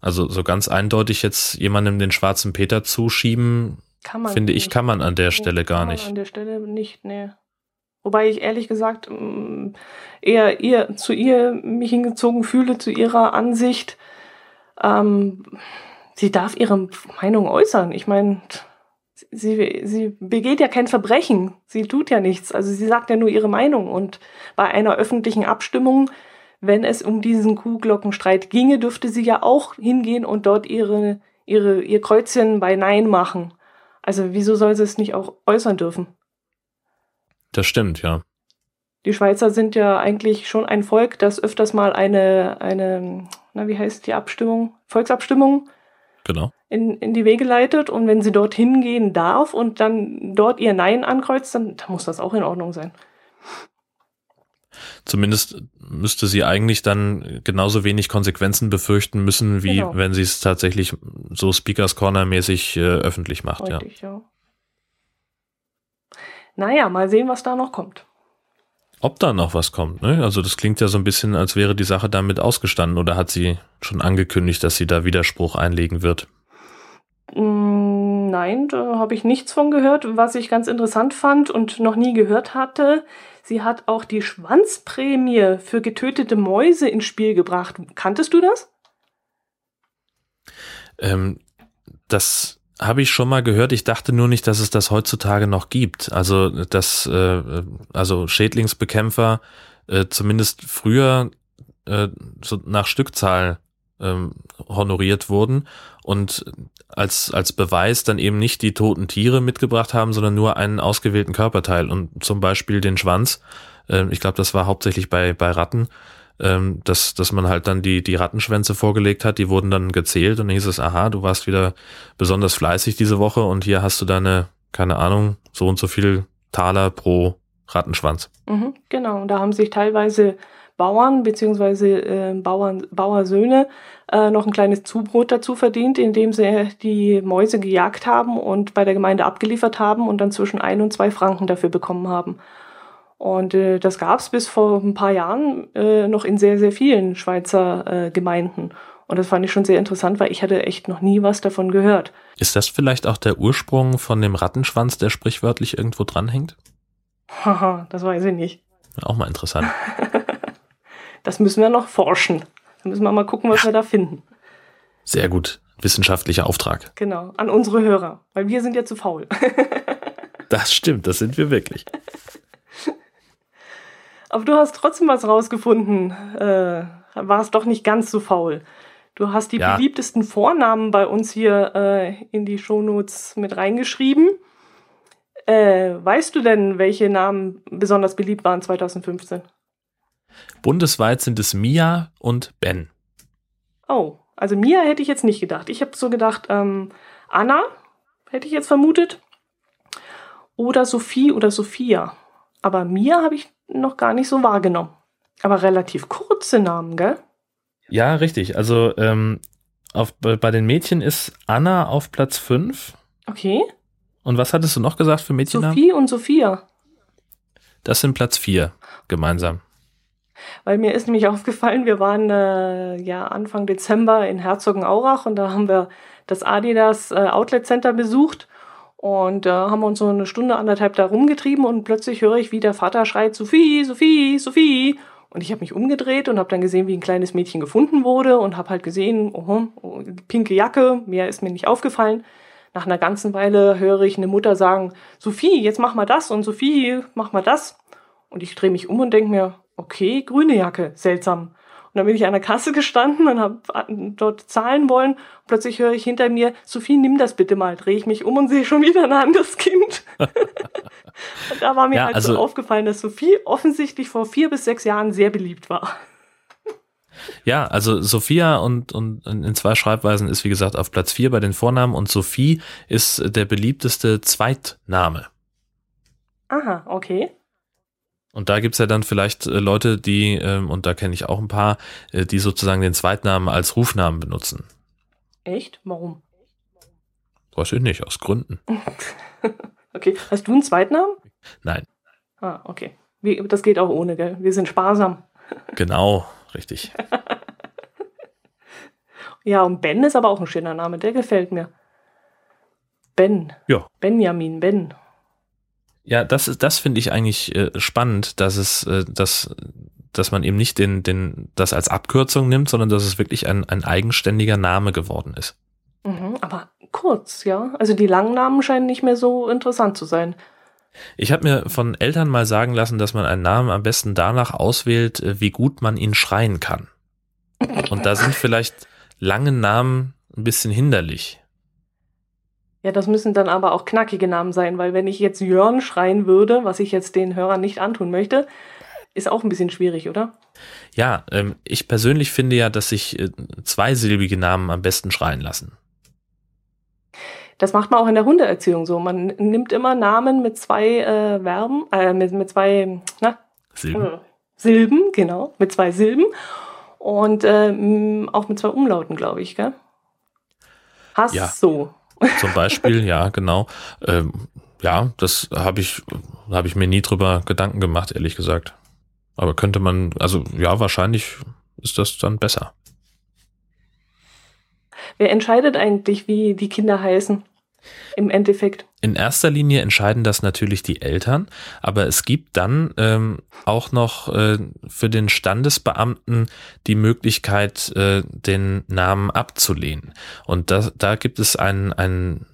Also so ganz eindeutig jetzt jemandem den schwarzen Peter zuschieben, finde ich, kann man an der Stelle gar nicht. An der Stelle nicht, nee. Wobei ich ehrlich gesagt mm, eher ihr, zu ihr mich hingezogen fühle, zu ihrer Ansicht. Ähm, sie darf ihre Meinung äußern. Ich meine, sie, sie begeht ja kein Verbrechen. Sie tut ja nichts. Also sie sagt ja nur ihre Meinung. Und bei einer öffentlichen Abstimmung, wenn es um diesen Kuhglockenstreit ginge, dürfte sie ja auch hingehen und dort ihre, ihre, ihr Kreuzchen bei Nein machen. Also wieso soll sie es nicht auch äußern dürfen? Das stimmt, ja. Die Schweizer sind ja eigentlich schon ein Volk, das öfters mal eine, eine, na, wie heißt die Abstimmung? Volksabstimmung genau. in, in die Wege leitet und wenn sie dorthin gehen darf und dann dort ihr Nein ankreuzt, dann, dann muss das auch in Ordnung sein. Zumindest müsste sie eigentlich dann genauso wenig Konsequenzen befürchten müssen, wie Genau. wenn sie es tatsächlich so Speakers Corner mäßig äh, öffentlich macht. Ja. Richtig, ja. Naja, mal sehen, was da noch kommt. Ob da noch was kommt, ne? Also das klingt ja so ein bisschen, als wäre die Sache damit ausgestanden oder hat sie schon angekündigt, dass sie da Widerspruch einlegen wird? Mm, Nein, da habe ich nichts von gehört. Was ich ganz interessant fand und noch nie gehört hatte, sie hat auch die Schwanzprämie für getötete Mäuse ins Spiel gebracht. Kanntest du das? Ähm, das habe ich schon mal gehört. Ich dachte nur nicht, dass es das heutzutage noch gibt. Also, dass äh, also Schädlingsbekämpfer äh, zumindest früher äh, so nach Stückzahl ähm, honoriert wurden und als, als Beweis dann eben nicht die toten Tiere mitgebracht haben, sondern nur einen ausgewählten Körperteil und zum Beispiel den Schwanz. Ähm, ich glaube, das war hauptsächlich bei, bei Ratten, ähm, dass, dass man halt dann die, die Rattenschwänze vorgelegt hat, die wurden dann gezählt und dann hieß es, aha, du warst wieder besonders fleißig diese Woche und hier hast du deine, keine Ahnung, so und so viel Taler pro Rattenschwanz. Mhm, genau, und da haben sich teilweise Bauern bzw. Äh, Bauern, Bauersöhne äh, noch ein kleines Zubrot dazu verdient, indem sie die Mäuse gejagt haben und bei der Gemeinde abgeliefert haben und dann zwischen ein und zwei Franken dafür bekommen haben. Und äh, das gab es bis vor ein paar Jahren äh, noch in sehr, sehr vielen Schweizer äh, Gemeinden. Und das fand ich schon sehr interessant, weil ich hatte echt noch nie was davon gehört. Ist das vielleicht auch der Ursprung von dem Rattenschwanz, der sprichwörtlich irgendwo dranhängt? Haha, das weiß ich nicht. Auch mal interessant. Das müssen wir noch forschen. Da müssen wir mal gucken, was wir da finden. Sehr gut. Wissenschaftlicher Auftrag. Genau, an unsere Hörer, weil wir sind ja zu faul. Das stimmt, das sind wir wirklich. Aber du hast trotzdem was rausgefunden. Äh, warst doch nicht ganz so faul. Du hast die Ja. beliebtesten Vornamen bei uns hier äh, in die Shownotes mit reingeschrieben. Äh, weißt du denn, welche Namen besonders beliebt waren 2015? Bundesweit sind es Mia und Ben. Oh, also Mia hätte ich jetzt nicht gedacht. Ich habe so gedacht, ähm, Anna hätte ich jetzt vermutet. Oder Sophie oder Sophia. Aber Mia habe ich noch gar nicht so wahrgenommen. Aber relativ kurze Namen, gell? Ja, richtig. Also ähm, auf, bei den Mädchen ist Anna auf Platz 5. Okay. Und was hattest du noch gesagt für Mädchennamen? Sophie und Sophia. Das sind Platz 4 gemeinsam. Weil mir ist nämlich aufgefallen, wir waren äh, ja Anfang Dezember in Herzogenaurach und da haben wir das Adidas äh, Outlet Center besucht und da äh, haben wir uns so eine Stunde, anderthalb da rumgetrieben und plötzlich höre ich, wie der Vater schreit, Sophie, Sophie, Sophie. Und ich habe mich umgedreht und habe dann gesehen, wie ein kleines Mädchen gefunden wurde und habe halt gesehen, oh, oh, pinke Jacke, mehr ist mir nicht aufgefallen. Nach einer ganzen Weile höre ich eine Mutter sagen, Sophie, jetzt mach mal das und Sophie, mach mal das. Und ich drehe mich um und denke mir, okay, grüne Jacke, seltsam. Dann bin ich an der Kasse gestanden und habe dort zahlen wollen. Und plötzlich höre ich hinter mir, Sophie, nimm das bitte mal. Drehe ich mich um und sehe schon wieder ein anderes Kind. und da war mir Ja, halt also- so aufgefallen, dass Sophie offensichtlich vor vier bis sechs Jahren sehr beliebt war. Ja, also Sophia und, und in zwei Schreibweisen ist wie gesagt auf Platz 4 bei den Vornamen und Sophie ist der beliebteste Zweitname. Aha, okay. Und da gibt's ja dann vielleicht äh, Leute, die, ähm, und da kenne ich auch ein paar, äh, die sozusagen den Zweitnamen als Rufnamen benutzen. Echt? Warum? Weiß ich nicht, aus Gründen. Okay. Hast du einen Zweitnamen? Nein, Ah, okay. Wie, das geht auch ohne, gell? Wir sind sparsam. genau, richtig. Ja, und Ben ist aber auch ein schöner Name, der gefällt mir. Ben. Ja. Benjamin, Ben. Ja, das ist, das finde ich eigentlich äh, spannend, dass es, äh, dass, dass man eben nicht den, den, das als Abkürzung nimmt, sondern dass es wirklich ein, ein eigenständiger Name geworden ist. Mhm, aber kurz, ja. Also die langen Namen scheinen nicht mehr so interessant zu sein. Ich habe mir von Eltern mal sagen lassen, dass man einen Namen am besten danach auswählt, äh, wie gut man ihn schreien kann. Und da sind vielleicht lange Namen ein bisschen hinderlich. Ja, das müssen dann aber auch knackige Namen sein, weil wenn ich jetzt Jörn schreien würde, was ich jetzt den Hörern nicht antun möchte, ist auch ein bisschen schwierig, oder? Ja, ähm, ich persönlich finde ja, dass sich äh, zweisilbige Namen am besten schreien lassen. Das macht man auch in der Hundeerziehung so. Man nimmt immer Namen mit zwei äh, Verben, äh, mit, mit zwei na, Silben. äh, Silben, genau, mit zwei Silben und ähm, auch mit zwei Umlauten, glaube ich, gell? Hast Ja. so. Zum Beispiel, ja, genau. Ähm, ja, das habe ich, habe ich mir nie drüber Gedanken gemacht, ehrlich gesagt. Aber könnte man, also ja, wahrscheinlich ist das dann besser. Wer entscheidet eigentlich, wie die Kinder heißen? Im Endeffekt. In erster Linie entscheiden das natürlich die Eltern, aber es gibt dann ähm, auch noch äh, für den Standesbeamten die Möglichkeit, äh, den Namen abzulehnen. Und das, da gibt es ein, ein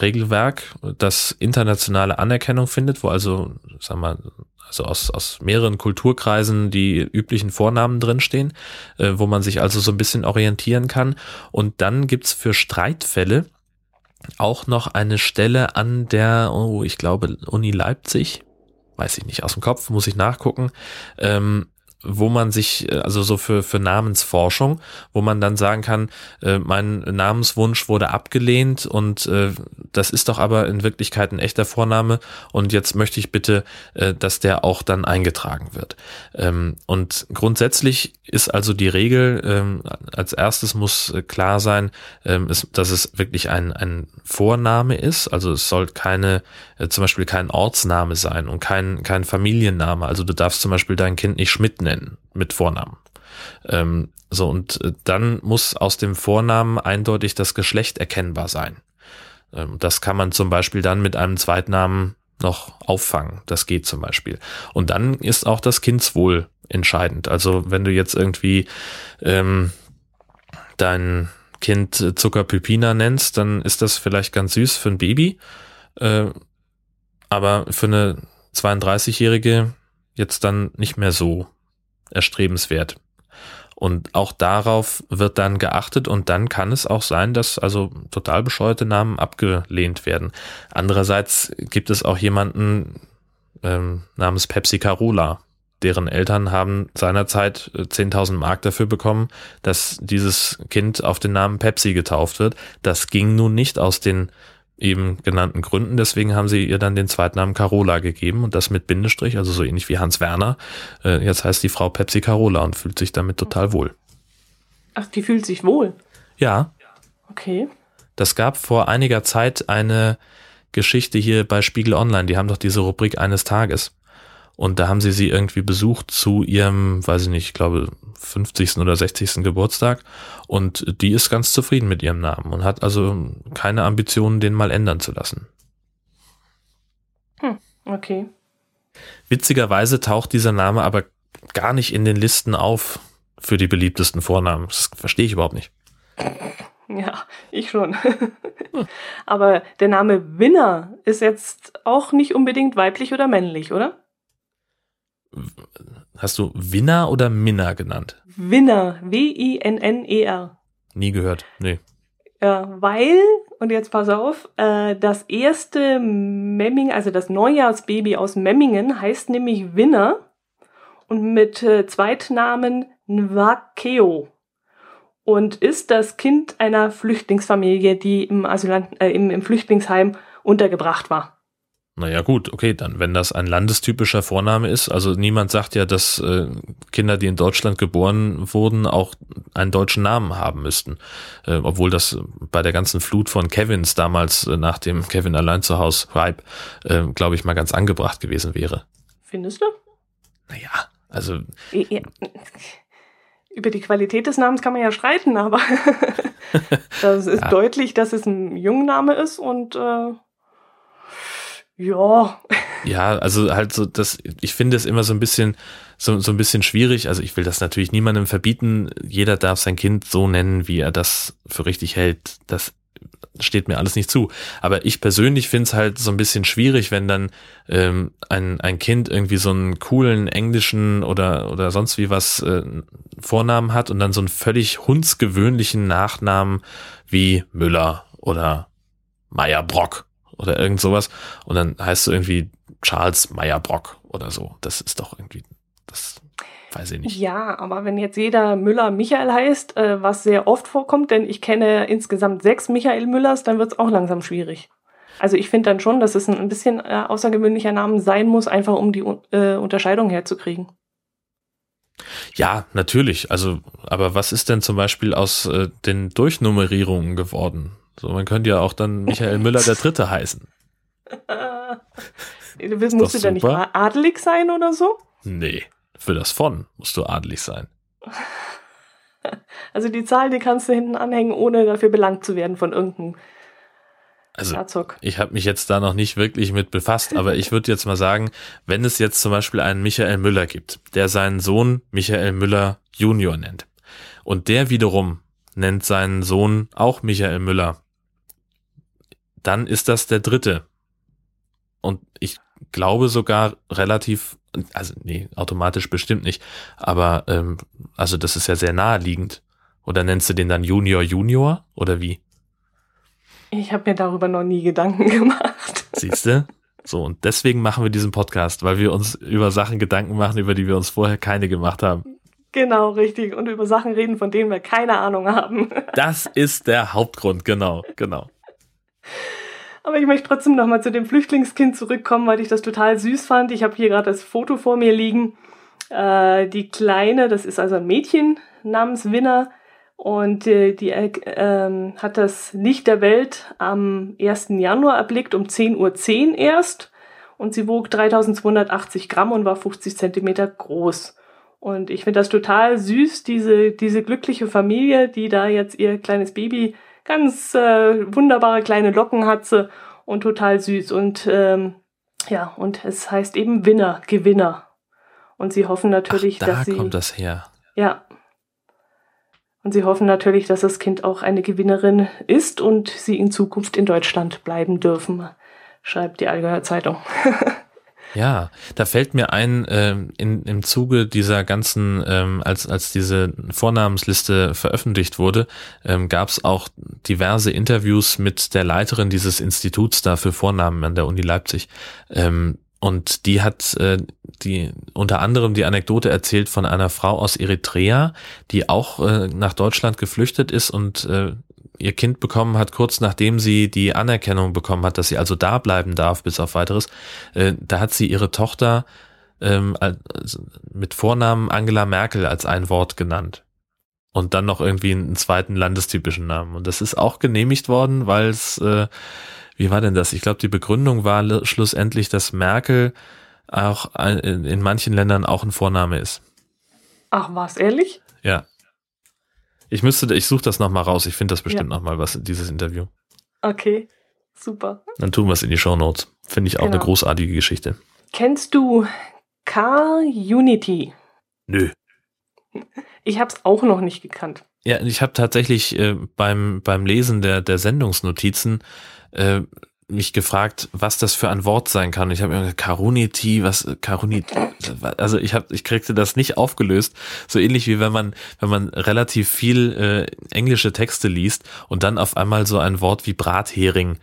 Regelwerk, das internationale Anerkennung findet, wo also, sag mal, also aus, aus mehreren Kulturkreisen die üblichen Vornamen drinstehen, äh, wo man sich also so ein bisschen orientieren kann. Und dann gibt's für Streitfälle auch noch eine Stelle an der, oh, ich glaube, Uni Leipzig, weiß ich nicht, aus dem Kopf, muss ich nachgucken, ähm, wo man sich, äh, also so für, für Namensforschung, wo man dann sagen kann, äh, mein Namenswunsch wurde abgelehnt und äh, das ist doch aber in Wirklichkeit ein echter Vorname und jetzt möchte ich bitte, äh, dass der auch dann eingetragen wird. Ähm, und grundsätzlich ist also die Regel, ähm, als erstes muss äh, klar sein, ähm, ist, dass es wirklich ein, ein Vorname ist, also es soll keine, äh, zum Beispiel kein Ortsname sein und kein, kein Familienname, also du darfst zum Beispiel dein Kind nicht Schmidt nennen mit Vornamen. Ähm, so, und äh, dann muss aus dem Vornamen eindeutig das Geschlecht erkennbar sein. Ähm, das kann man zum Beispiel dann mit einem Zweitnamen noch auffangen. Das geht zum Beispiel. Und dann ist auch das Kindswohl entscheidend. Also wenn du jetzt irgendwie ähm, dein Kind äh, Zuckerpipina nennst, dann ist das vielleicht ganz süß für ein Baby. Äh, aber für eine 32-Jährige jetzt dann nicht mehr so erstrebenswert. Und auch darauf wird dann geachtet und dann kann es auch sein, dass also total bescheuerte Namen abgelehnt werden. Andererseits gibt es auch jemanden ähm, namens Pepsi Carola. Deren Eltern haben seinerzeit äh, 10.000 Mark dafür bekommen, dass dieses Kind auf den Namen Pepsi getauft wird. Das ging nun nicht aus den eben genannten Gründen. Deswegen haben sie ihr dann den Zweitnamen Carola gegeben und das mit Bindestrich, also so ähnlich wie Hans Werner. Äh, jetzt heißt die Frau Pepsi Carola und fühlt sich damit total wohl. Ach, die fühlt sich wohl. Ja, Okay. das gab vor einiger Zeit eine Geschichte hier bei Spiegel Online. Die haben doch diese Rubrik eines Tages. Und da haben sie sie irgendwie besucht zu ihrem, weiß ich nicht, ich glaube 50. oder 60. Geburtstag. Und die ist ganz zufrieden mit ihrem Namen und hat also keine Ambitionen, den mal ändern zu lassen. Okay. Witzigerweise taucht dieser Name aber gar nicht in den Listen auf für die beliebtesten Vornamen. Das verstehe ich überhaupt nicht. Ja, ich schon. Aber der Name Winner ist jetzt auch nicht unbedingt weiblich oder männlich, oder? Hast du Winner oder Minna genannt? Winner, W-I-N-N-E-R. Nie gehört. Nee. Ja, weil, und jetzt pass auf, äh, das erste Memming, also das Neujahrsbaby aus Memmingen heißt nämlich Winner und mit äh, Zweitnamen Nwakeo und ist das Kind einer Flüchtlingsfamilie, die im, Asylant äh, im, im Flüchtlingsheim untergebracht war. Naja gut, okay, dann wenn das ein landestypischer Vorname ist, also niemand sagt ja, dass äh, Kinder, die in Deutschland geboren wurden, auch einen deutschen Namen haben müssten. Äh, obwohl das bei der ganzen Flut von Kevins damals äh, nach dem Kevin allein zu Hause Hype, äh, glaube ich, mal ganz angebracht gewesen wäre. Findest du? Naja, also Ja, Über die Qualität des Namens kann man ja streiten, aber das ist Ja. deutlich, dass es ein Jungenname ist und äh, ja, Ja, also halt so, das, ich finde es immer so ein bisschen, so, so ein bisschen schwierig. Also ich will das natürlich niemandem verbieten. Jeder darf sein Kind so nennen, wie er das für richtig hält. Das steht mir alles nicht zu. Aber ich persönlich finde es halt so ein bisschen schwierig, wenn dann ähm, ein, ein Kind irgendwie so einen coolen englischen oder, oder sonst wie was äh, Vornamen hat und dann so einen völlig hundsgewöhnlichen Nachnamen wie Müller oder Meyerbrock oder irgend sowas. Und dann heißt du irgendwie Charles Meyerbrock oder so. Das ist doch irgendwie, das weiß ich nicht. Ja, aber wenn jetzt jeder Müller Michael heißt, äh, was sehr oft vorkommt, denn ich kenne insgesamt sechs Michael Müllers, dann wird es auch langsam schwierig. Also ich finde dann schon, dass es ein bisschen äh, außergewöhnlicher Name sein muss, einfach um die äh, Unterscheidung herzukriegen. Ja, natürlich. Also, aber was ist denn zum Beispiel aus äh, den Durchnummerierungen geworden? So, man könnte ja auch dann Michael Müller der Dritte heißen. du willst, musst du da nicht adelig sein oder so? Nee, für das von musst du adelig sein. Also die Zahl, die kannst du hinten anhängen, ohne dafür belangt zu werden von irgendeinem also Herzog. ich habe mich jetzt da noch nicht wirklich mit befasst, aber ich würde jetzt mal sagen, wenn es jetzt zum Beispiel einen Michael Müller gibt, der seinen Sohn Michael Müller Junior nennt und der wiederum nennt seinen Sohn auch Michael Müller, dann ist das der dritte. Und ich glaube sogar relativ, also nee, automatisch bestimmt nicht, aber ähm, also das ist ja sehr naheliegend. Oder nennst du den dann Junior Junior oder wie? Ich habe mir darüber noch nie Gedanken gemacht. Siehst du? So, und deswegen machen wir diesen Podcast, weil wir uns über Sachen Gedanken machen, über die wir uns vorher keine gemacht haben. Genau, richtig. Und über Sachen reden, von denen wir keine Ahnung haben. Das ist der Hauptgrund, genau, genau. Aber ich möchte trotzdem nochmal zu dem Flüchtlingskind zurückkommen, weil ich das total süß fand. Ich habe hier gerade das Foto vor mir liegen. Äh, die Kleine, das ist also ein Mädchen namens Winner, und äh, die äh, hat das Licht der Welt am 1. Januar erblickt, um 10.10 Uhr .10 erst. Und sie wog 3280 Gramm und war 50 Zentimeter groß. Und ich finde das total süß, diese, diese glückliche Familie, die da jetzt ihr kleines Baby ganz äh, wunderbare kleine Locken hat sie und total süß. Und ähm, ja, und es heißt eben Winner, Gewinner. Und sie hoffen natürlich, Ach, da dass sie. Da kommt das her. Ja, und sie hoffen natürlich, dass das Kind auch eine Gewinnerin ist und sie in Zukunft in Deutschland bleiben dürfen, schreibt die Allgäuer Zeitung. Ja, da fällt mir ein, äh, in, im Zuge dieser ganzen, ähm, als, als diese Vornamensliste veröffentlicht wurde, ähm, gab es auch diverse Interviews mit der Leiterin dieses Instituts da für Vornamen an der Uni Leipzig. Ähm, und die hat äh, die unter anderem die Anekdote erzählt von einer Frau aus Eritrea, die auch äh, nach Deutschland geflüchtet ist und äh, ihr Kind bekommen hat, kurz nachdem sie die Anerkennung bekommen hat, dass sie also da bleiben darf, bis auf weiteres. Äh, da hat sie ihre Tochter ähm, also mit Vornamen Angela Merkel als ein Wort genannt. Und dann noch irgendwie einen zweiten landestypischen Namen. Und das ist auch genehmigt worden, weil es äh, wie war denn das? Ich glaube, die Begründung war schlussendlich, dass Merkel auch in manchen Ländern auch ein Vorname ist. Ach, was, ehrlich? Ja. Ich müsste, ich suche das nochmal raus. Ich finde das bestimmt ja. nochmal was, dieses Interview. Okay, super. Dann tun wir es in die Show Notes. Finde ich auch genau. eine großartige Geschichte. Kennst du Car Unity? Nö. Ich habe es auch noch nicht gekannt. Ja, ich habe tatsächlich äh, beim, beim Lesen der, der Sendungsnotizen äh, mich gefragt, was das für ein Wort sein kann. Ich habe mir gedacht, Karuniti, was Karuniti, also ich habe, ich kriegte das nicht aufgelöst. So ähnlich wie wenn man, wenn man relativ viel äh, englische Texte liest und dann auf einmal so ein Wort wie Brathering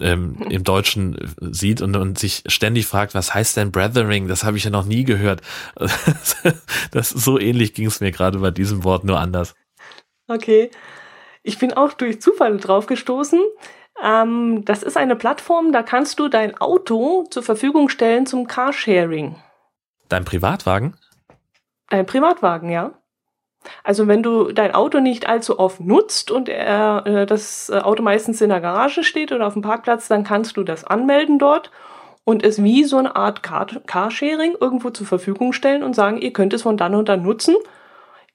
ähm, im Deutschen äh, sieht und, und sich ständig fragt, was heißt denn Brethering? Das habe ich ja noch nie gehört. das so ähnlich ging es mir gerade bei diesem Wort, nur anders. Okay. Ich bin auch durch Zufall drauf gestoßen. Ähm, das ist eine Plattform, da kannst du dein Auto zur Verfügung stellen zum Carsharing. Dein Privatwagen? Dein Privatwagen, ja. Also wenn du dein Auto nicht allzu oft nutzt und äh, das äh, Auto meistens in der Garage steht oder auf dem Parkplatz, dann kannst du das anmelden dort und es wie so eine Art Car Carsharing irgendwo zur Verfügung stellen und sagen, ihr könnt es von dann und dann nutzen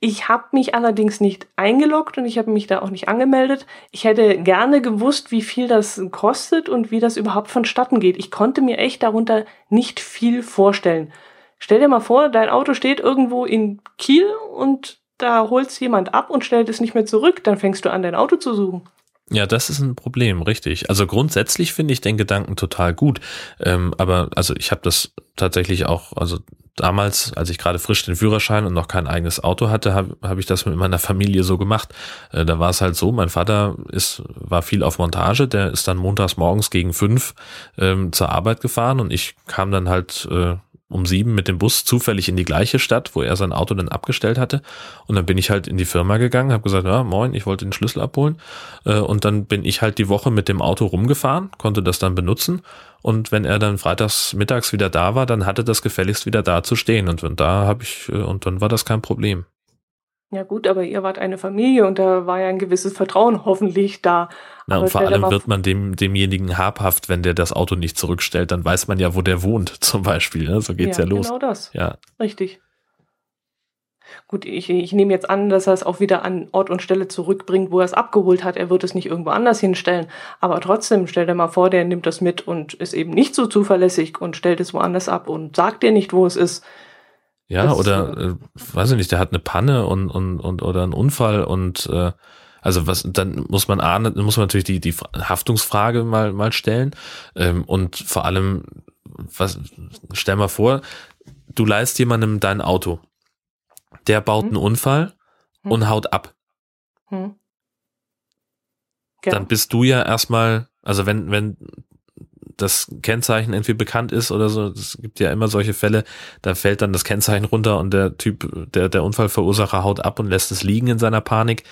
ich habe mich allerdings nicht eingeloggt und ich habe mich da auch nicht angemeldet. Ich hätte gerne gewusst, wie viel das kostet und wie das überhaupt vonstatten geht. Ich konnte mir echt darunter nicht viel vorstellen. Stell dir mal vor, dein Auto steht irgendwo in Kiel und da holst jemand ab und stellt es nicht mehr zurück. Dann fängst du an, dein Auto zu suchen. Ja, das ist ein Problem, richtig. Also grundsätzlich finde ich den Gedanken total gut. Ähm, aber also ich habe das tatsächlich auch, also damals, als ich gerade frisch den Führerschein und noch kein eigenes Auto hatte, habe hab ich das mit meiner Familie so gemacht. Äh, da war es halt so, mein Vater ist, war viel auf Montage, der ist dann montags morgens gegen fünf ähm, zur Arbeit gefahren und ich kam dann halt äh, um sieben mit dem Bus zufällig in die gleiche Stadt, wo er sein Auto dann abgestellt hatte. Und dann bin ich halt in die Firma gegangen, habe gesagt, ja, moin, ich wollte den Schlüssel abholen. Äh, und dann bin ich halt die Woche mit dem Auto rumgefahren, konnte das dann benutzen. Und wenn er dann freitags mittags wieder da war, dann hatte das gefälligst wieder da zu stehen. Und da habe ich, äh, und dann war das kein Problem. Ja gut, aber ihr wart eine Familie und da war ja ein gewisses Vertrauen hoffentlich da. Na, und vor allem wird man dem, demjenigen habhaft, wenn der das Auto nicht zurückstellt, dann weiß man ja, wo der wohnt, zum Beispiel. Ne? So geht's ja, ja los. Genau das. Ja. Richtig. Gut, ich, ich nehme jetzt an, dass er es auch wieder an Ort und Stelle zurückbringt, wo er es abgeholt hat. Er wird es nicht irgendwo anders hinstellen. Aber trotzdem, stell dir mal vor, der nimmt das mit und ist eben nicht so zuverlässig und stellt es woanders ab und sagt dir nicht, wo es ist. Ja, das oder äh, weiß ich nicht, der hat eine Panne und, und, und oder einen Unfall und äh, also was dann muss man ahnen, muss man natürlich die die Haftungsfrage mal mal stellen ähm, und vor allem was stell mal vor, du leist jemandem dein Auto, der baut hm. einen Unfall hm. und haut ab. Hm. Genau. Dann bist du ja erstmal, also wenn wenn das Kennzeichen irgendwie bekannt ist oder so. Es gibt ja immer solche Fälle, da fällt dann das Kennzeichen runter und der Typ, der, der Unfallverursacher haut ab und lässt es liegen in seiner Panik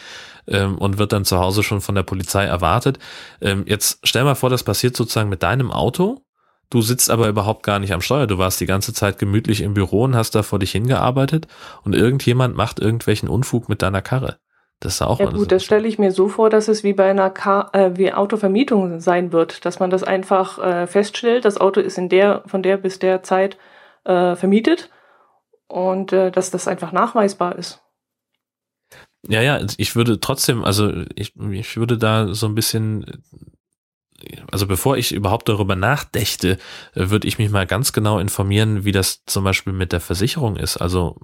ähm, und wird dann zu Hause schon von der Polizei erwartet. Ähm, jetzt stell mal vor, das passiert sozusagen mit deinem Auto. Du sitzt aber überhaupt gar nicht am Steuer. Du warst die ganze Zeit gemütlich im Büro und hast da vor dich hingearbeitet und irgendjemand macht irgendwelchen Unfug mit deiner Karre. Das ist auch ja gut, das stelle ich mir so vor, dass es wie bei einer Car äh, wie Autovermietung sein wird, dass man das einfach äh, feststellt, das Auto ist in der von der bis der Zeit äh, vermietet und äh, dass das einfach nachweisbar ist. Ja, ja, ich würde trotzdem, also ich, ich würde da so ein bisschen also bevor ich überhaupt darüber nachdächte, äh, würde ich mich mal ganz genau informieren, wie das zum Beispiel mit der Versicherung ist. Also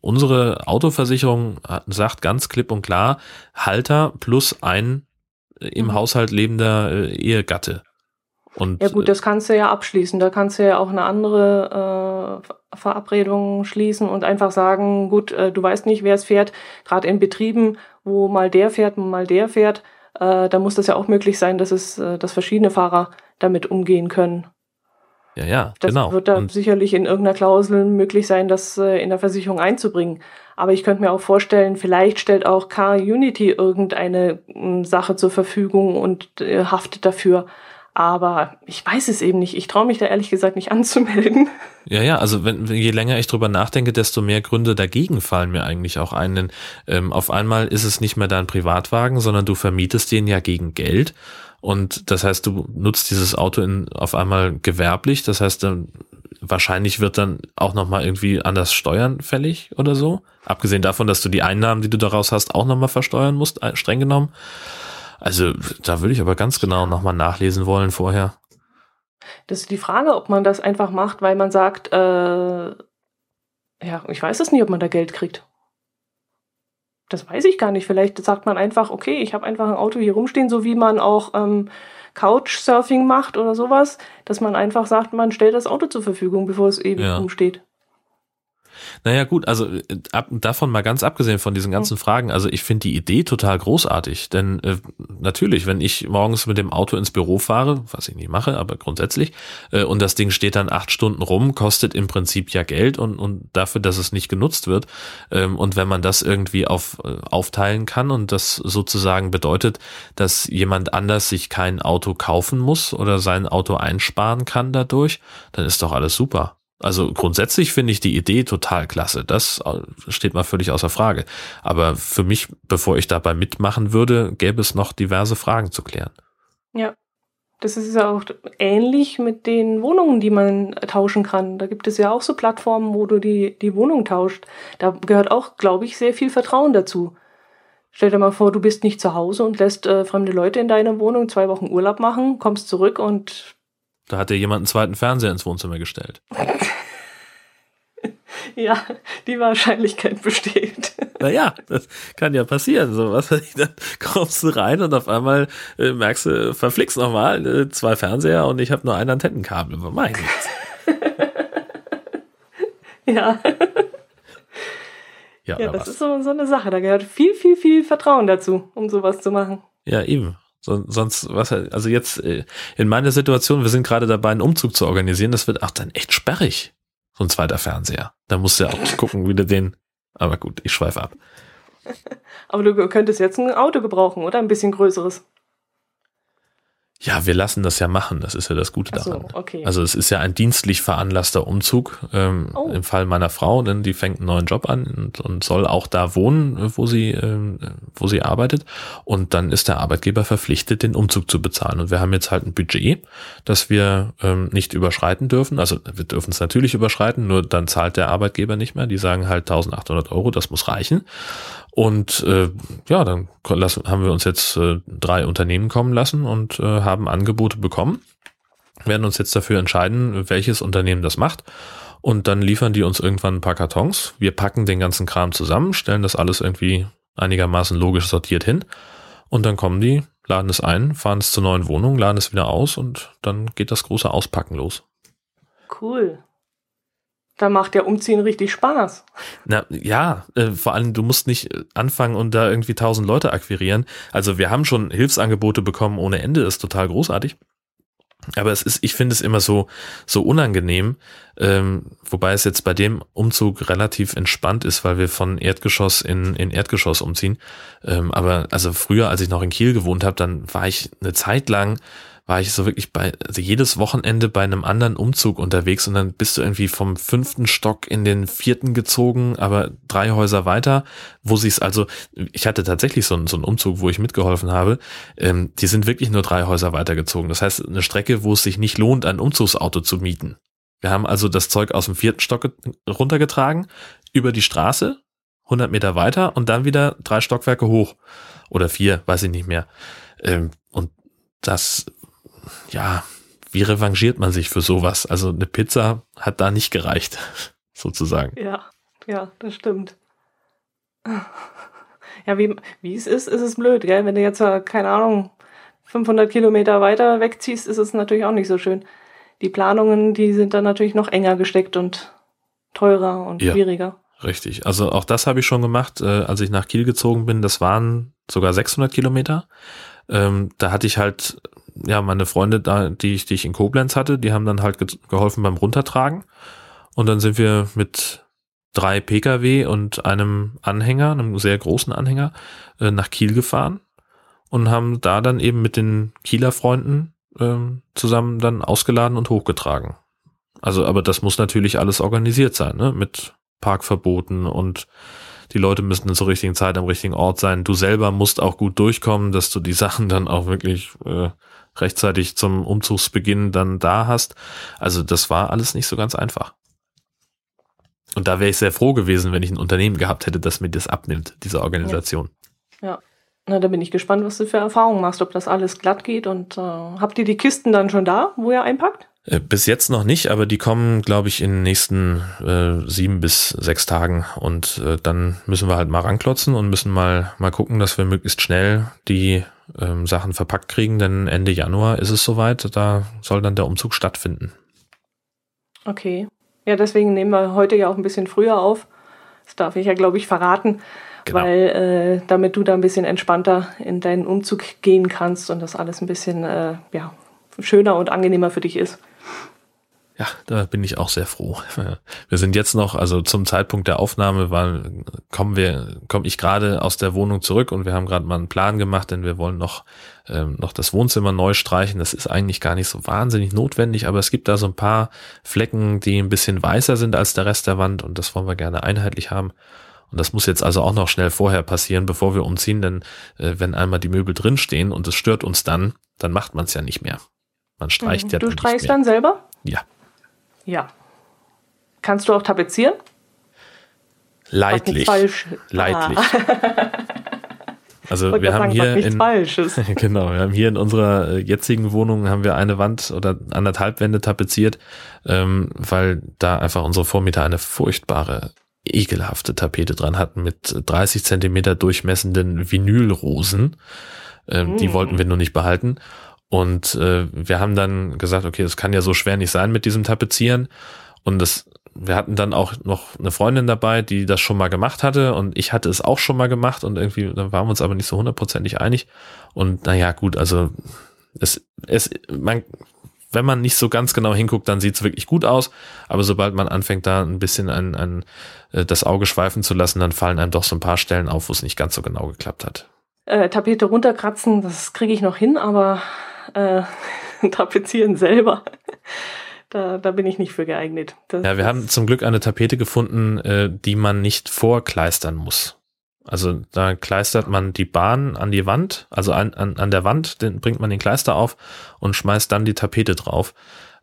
unsere Autoversicherung sagt ganz klipp und klar, Halter plus ein äh, im mhm. Haushalt lebender äh, Ehegatte. Und, ja gut, das kannst du ja abschließen. Da kannst du ja auch eine andere äh, Verabredung schließen und einfach sagen, gut, äh, du weißt nicht, wer es fährt. Gerade in Betrieben, wo mal der fährt, mal der fährt, äh, da muss das ja auch möglich sein, dass es, äh, dass verschiedene Fahrer damit umgehen können. Ja, ja, das genau. wird da und sicherlich in irgendeiner Klausel möglich sein, das äh, in der Versicherung einzubringen. Aber ich könnte mir auch vorstellen, vielleicht stellt auch Car Unity irgendeine äh, Sache zur Verfügung und äh, haftet dafür. Aber ich weiß es eben nicht. Ich traue mich da ehrlich gesagt nicht anzumelden. Ja, ja, also wenn, je länger ich drüber nachdenke, desto mehr Gründe dagegen fallen mir eigentlich auch ein. Denn ähm, auf einmal ist es nicht mehr dein Privatwagen, sondern du vermietest den ja gegen Geld. Und das heißt, du nutzt dieses Auto in, auf einmal gewerblich. Das heißt, dann wahrscheinlich wird dann auch nochmal irgendwie anders Steuern fällig oder so. Abgesehen davon, dass du die Einnahmen, die du daraus hast, auch nochmal versteuern musst, äh, streng genommen. Also da würde ich aber ganz genau nochmal nachlesen wollen vorher. Das ist die Frage, ob man das einfach macht, weil man sagt, äh, ja, ich weiß es nicht, ob man da Geld kriegt. Das weiß ich gar nicht. Vielleicht sagt man einfach, okay, ich habe einfach ein Auto hier rumstehen, so wie man auch ähm, Couchsurfing macht oder sowas, dass man einfach sagt, man stellt das Auto zur Verfügung, bevor es ewig ja. rumsteht. Naja, gut, also äh, ab, davon mal ganz abgesehen von diesen ganzen mhm. Fragen, also ich finde die Idee total großartig, denn äh, natürlich, wenn ich morgens mit dem Auto ins Büro fahre, was ich nicht mache, aber grundsätzlich, äh, und das Ding steht dann acht Stunden rum, kostet im Prinzip ja Geld und, und dafür, dass es nicht genutzt wird. Ähm, und wenn man das irgendwie auf, äh, aufteilen kann und das sozusagen bedeutet, dass jemand anders sich kein Auto kaufen muss oder sein Auto einsparen kann dadurch, dann ist doch alles super. Also grundsätzlich finde ich die Idee total klasse. Das äh, steht mal völlig außer Frage. Aber für mich, bevor ich dabei mitmachen würde, gäbe es noch diverse Fragen zu klären. Ja. Das ist ja auch ähnlich mit den Wohnungen, die man tauschen kann. Da gibt es ja auch so Plattformen, wo du die, die Wohnung tauscht. Da gehört auch, glaube ich, sehr viel Vertrauen dazu. Stell dir mal vor, du bist nicht zu Hause und lässt äh, fremde Leute in deiner Wohnung zwei Wochen Urlaub machen, kommst zurück und da hat dir jemand einen zweiten Fernseher ins Wohnzimmer gestellt. ja, die Wahrscheinlichkeit besteht. Naja, das kann ja passieren. So was, dann kommst du rein und auf einmal äh, merkst du, verflixt nochmal äh, zwei Fernseher und ich habe nur ein Antennenkabel. Mein ja. Ja, ja das was? ist so, so eine Sache. Da gehört viel, viel, viel Vertrauen dazu, um sowas zu machen. Ja, eben. So, sonst, was, also jetzt äh, in meiner Situation, wir sind gerade dabei, einen Umzug zu organisieren, das wird auch dann echt sperrig. So ein zweiter Fernseher. Da musst du ja auch gucken, wie du den. Aber gut, ich schweife ab. Aber du könntest jetzt ein Auto gebrauchen, oder? Ein bisschen größeres. Ja, wir lassen das ja machen. Das ist ja das Gute daran. So, okay. Also es ist ja ein dienstlich veranlasster Umzug ähm, Oh. im Fall meiner Frau, denn die fängt einen neuen Job an und, und soll auch da wohnen, wo sie, ähm, wo sie arbeitet. Und dann ist der Arbeitgeber verpflichtet, den Umzug zu bezahlen. Und wir haben jetzt halt ein Budget, das wir ähm, nicht überschreiten dürfen. Also wir dürfen es natürlich überschreiten, nur dann zahlt der Arbeitgeber nicht mehr. Die sagen halt 1800 Euro, das muss reichen. Und äh, ja, dann lassen, haben wir uns jetzt äh, drei Unternehmen kommen lassen und äh, haben Angebote bekommen. Werden uns jetzt dafür entscheiden, welches Unternehmen das macht. Und dann liefern die uns irgendwann ein paar Kartons. Wir packen den ganzen Kram zusammen, stellen das alles irgendwie einigermaßen logisch sortiert hin. Und dann kommen die, laden es ein, fahren es zur neuen Wohnung, laden es wieder aus und dann geht das große Auspacken los. Cool. Da macht der Umziehen richtig Spaß. Na ja, äh, vor allem du musst nicht äh, anfangen und da irgendwie tausend Leute akquirieren. Also wir haben schon Hilfsangebote bekommen ohne Ende, ist total großartig. Aber es ist, ich finde es immer so so unangenehm, ähm, wobei es jetzt bei dem Umzug relativ entspannt ist, weil wir von Erdgeschoss in in Erdgeschoss umziehen. Ähm, aber also früher, als ich noch in Kiel gewohnt habe, dann war ich eine Zeit lang war ich so wirklich bei, also jedes Wochenende bei einem anderen Umzug unterwegs und dann bist du irgendwie vom fünften Stock in den vierten gezogen, aber drei Häuser weiter, wo sie es also, ich hatte tatsächlich so einen, so einen Umzug, wo ich mitgeholfen habe, ähm, die sind wirklich nur drei Häuser weitergezogen. Das heißt, eine Strecke, wo es sich nicht lohnt, ein Umzugsauto zu mieten. Wir haben also das Zeug aus dem vierten Stock ge- runtergetragen, über die Straße, 100 Meter weiter und dann wieder drei Stockwerke hoch. Oder vier, weiß ich nicht mehr. Ähm, und das, ja, wie revanchiert man sich für sowas? Also eine Pizza hat da nicht gereicht, sozusagen. Ja, ja, das stimmt. Ja, wie, wie es ist, ist es blöd, gell? Wenn du jetzt, äh, keine Ahnung, 500 Kilometer weiter wegziehst, ist es natürlich auch nicht so schön. Die Planungen, die sind dann natürlich noch enger gesteckt und teurer und Ja. schwieriger. Richtig. Also auch das habe ich schon gemacht, äh, als ich nach Kiel gezogen bin. Das waren sogar 600 Kilometer. Ähm, da hatte ich halt, ja, meine Freunde da, die ich, die ich in Koblenz hatte, die haben dann halt ge geholfen beim Runtertragen. Und dann sind wir mit drei Pkw und einem Anhänger, einem sehr großen Anhänger, äh, nach Kiel gefahren und haben da dann eben mit den Kieler Freunden ähm, zusammen dann ausgeladen und hochgetragen. Also, aber das muss natürlich alles organisiert sein, ne? Mit Parkverboten und die Leute müssen zur richtigen Zeit am richtigen Ort sein. Du selber musst auch gut durchkommen, dass du die Sachen dann auch wirklich äh, rechtzeitig zum Umzugsbeginn dann da hast. Also das war alles nicht so ganz einfach. Und da wäre ich sehr froh gewesen, wenn ich ein Unternehmen gehabt hätte, das mir das abnimmt, diese Organisation. Na, da bin ich gespannt, was du für Erfahrungen machst, ob das alles glatt geht. Und äh, habt ihr die Kisten dann schon da, wo ihr einpackt? Äh, Bis jetzt noch nicht, aber die kommen, glaube ich, in den nächsten äh, sieben bis sechs Tagen. Und äh, dann müssen wir halt mal ranklotzen und müssen mal, mal gucken, dass wir möglichst schnell die ähm, Sachen verpackt kriegen, denn Ende Januar ist es soweit, da soll dann der Umzug stattfinden. Okay. Ja, deswegen nehmen wir heute ja auch ein bisschen früher auf. Das darf ich ja, glaube ich, verraten, Genau. weil äh, damit du da ein bisschen entspannter in deinen Umzug gehen kannst und das alles ein bisschen äh, ja, schöner und angenehmer für dich ist. Ja, da bin ich auch sehr froh. Wir sind jetzt noch, also zum Zeitpunkt der Aufnahme war, kommen wir, komme ich gerade aus der Wohnung zurück und wir haben gerade mal einen Plan gemacht, denn wir wollen noch, ähm, noch das Wohnzimmer neu streichen. Das ist eigentlich gar nicht so wahnsinnig notwendig, aber es gibt da so ein paar Flecken, die ein bisschen weißer sind als der Rest der Wand und das wollen wir gerne einheitlich haben. Und das muss jetzt also auch noch schnell vorher passieren, bevor wir umziehen, denn äh, wenn einmal die Möbel drinstehen und es stört uns dann, dann macht man es ja nicht mehr. Man streicht ja du dann streichst nicht mehr. dann selber? Ja. Ja. Kannst du auch tapezieren? Leidlich. nicht falsch. Leidlich. Ah, Also wir haben sagen, hier nichts in, Falsches. genau, wir haben hier in unserer äh, jetzigen Wohnung haben wir eine Wand oder anderthalb Wände tapeziert, ähm, weil da einfach unsere Vormieter eine furchtbare, ekelhafte Tapete dran hatten mit 30 Zentimeter durchmessenden Vinylrosen. Ähm, Die Mm. wollten wir nur nicht behalten. Und äh, wir haben dann gesagt, okay, das kann ja so schwer nicht sein mit diesem Tapezieren. Und das, wir hatten dann auch noch eine Freundin dabei, die das schon mal gemacht hatte und ich hatte es auch schon mal gemacht und irgendwie, da waren wir uns aber nicht so hundertprozentig einig. Und naja, gut, also es, es, man wenn man nicht so ganz genau hinguckt, dann sieht's wirklich gut aus. Aber sobald man anfängt, da ein bisschen ein, ein, äh, das Auge schweifen zu lassen, dann fallen einem doch so ein paar Stellen auf, wo es nicht ganz so genau geklappt hat. Äh, Tapete runterkratzen, das kriege ich noch hin, aber äh, tapezieren selber, da, da bin ich nicht für geeignet. Das, ja, wir haben zum Glück eine Tapete gefunden, äh, die man nicht vorkleistern muss. Also da kleistert man die Bahn an die Wand, also an, an, an der Wand den, bringt man den Kleister auf und schmeißt dann die Tapete drauf.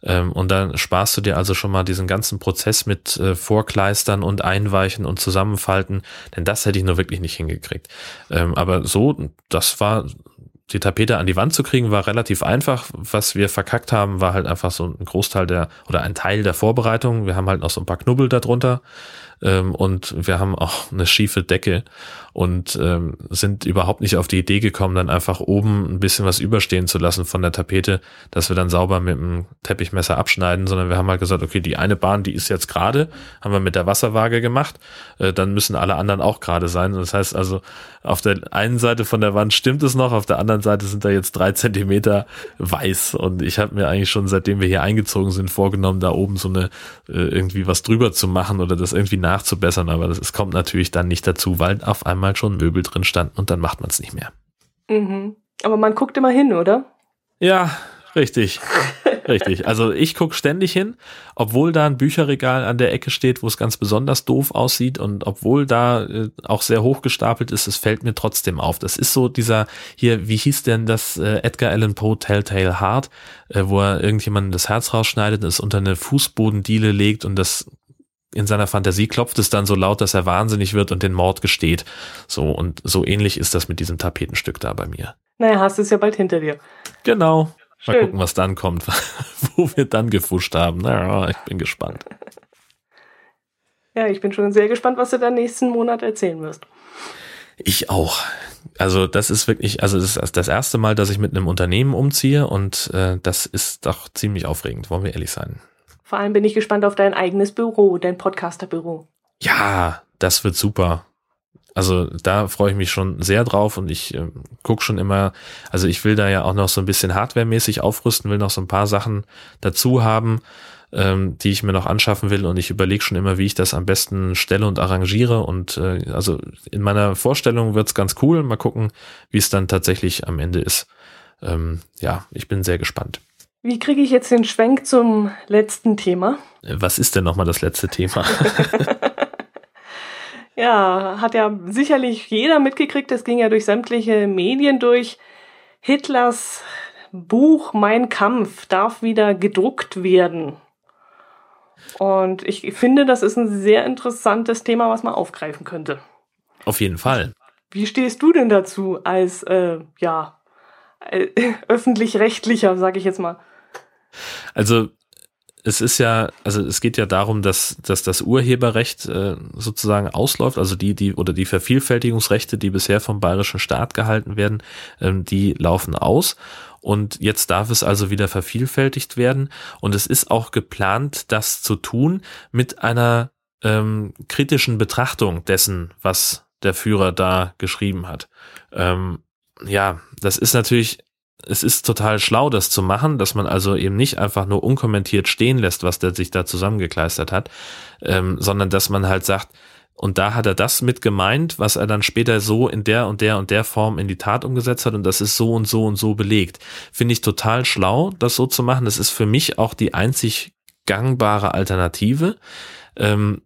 Ähm, und dann sparst du dir also schon mal diesen ganzen Prozess mit äh, Vorkleistern und Einweichen und Zusammenfalten, denn das hätte ich nur wirklich nicht hingekriegt. Ähm, aber so, das war die Tapete an die Wand zu kriegen, war relativ einfach. Was wir verkackt haben, war halt einfach so ein Großteil der oder ein Teil der Vorbereitung. Wir haben halt noch so ein paar Knubbel darunter ähm, und wir haben auch eine schiefe Decke und ähm, sind überhaupt nicht auf die Idee gekommen, dann einfach oben ein bisschen was überstehen zu lassen von der Tapete, dass wir dann sauber mit dem Teppichmesser abschneiden, sondern wir haben halt gesagt, okay, die eine Bahn, die ist jetzt gerade, haben wir mit der Wasserwaage gemacht, äh, dann müssen alle anderen auch gerade sein. Das heißt also, auf der einen Seite von der Wand stimmt es noch, auf der anderen Seite sind da jetzt drei Zentimeter weiß. Und ich habe mir eigentlich schon, seitdem wir hier eingezogen sind, vorgenommen, da oben so eine äh, irgendwie was drüber zu machen oder das irgendwie nachzubessern, aber das, es kommt natürlich dann nicht dazu, weil auf einmal mal schon Möbel drin standen und dann macht man es nicht mehr. Mhm. Aber man guckt immer hin, oder? Ja, richtig. richtig. Also ich gucke ständig hin, obwohl da ein Bücherregal an der Ecke steht, wo es ganz besonders doof aussieht und obwohl da äh, auch sehr hoch gestapelt ist, es fällt mir trotzdem auf. Das ist so dieser hier, wie hieß denn das äh, Edgar Allan Poe Telltale Heart, äh, wo er irgendjemanden das Herz rausschneidet, es unter eine Fußbodendiele legt und das in seiner Fantasie klopft es dann so laut, dass er wahnsinnig wird und den Mord gesteht. So, und so ähnlich ist das mit diesem Tapetenstück da bei mir. Naja, hast du es ja bald hinter dir. Genau. Schön. Mal gucken, was dann kommt, wo wir dann gefuscht haben. Naja, ich bin gespannt. Ja, ich bin schon sehr gespannt, was du dann nächsten Monat erzählen wirst. Ich auch. Also das ist wirklich, also das ist das erste Mal, dass ich mit einem Unternehmen umziehe und äh, das ist doch ziemlich aufregend, wollen wir ehrlich sein. Vor allem bin ich gespannt auf dein eigenes Büro, dein Podcasterbüro. Ja, das wird super. Also da freue ich mich schon sehr drauf und ich äh, gucke schon immer, also ich will da ja auch noch so ein bisschen hardwaremäßig aufrüsten, will noch so ein paar Sachen dazu haben, ähm, die ich mir noch anschaffen will und ich überlege schon immer, wie ich das am besten stelle und arrangiere und äh, also in meiner Vorstellung wird's ganz cool. Mal gucken, wie es dann tatsächlich am Ende ist. Ähm, ja, ich bin sehr gespannt. Wie kriege ich jetzt den Schwenk zum letzten Thema? Was ist denn nochmal das letzte Thema? ja, hat ja sicherlich jeder mitgekriegt, es ging ja durch sämtliche Medien durch. Hitlers Buch Mein Kampf darf wieder gedruckt werden. Und ich finde, das ist ein sehr interessantes Thema, was man aufgreifen könnte. Auf jeden Fall. Wie stehst du denn dazu als, äh, ja, äh, öffentlich-rechtlicher, sage ich jetzt mal? Also es ist ja, also es geht ja darum, dass, dass das Urheberrecht äh, sozusagen ausläuft, also die, die oder die Vervielfältigungsrechte, die bisher vom bayerischen Staat gehalten werden, ähm, die laufen aus. Und jetzt darf es also wieder vervielfältigt werden. Und es ist auch geplant, das zu tun mit einer ähm, kritischen Betrachtung dessen, was der Führer da geschrieben hat. Ähm, ja, das ist natürlich es ist total schlau, das zu machen, dass man also eben nicht einfach nur unkommentiert stehen lässt, was der sich da zusammengekleistert hat, ähm, sondern dass man halt sagt, und da hat er das mit gemeint, was er dann später so in der und der und der Form in die Tat umgesetzt hat und das ist so und so und so belegt. Finde ich total schlau, das so zu machen. Das ist für mich auch die einzig gangbare Alternative. Ähm,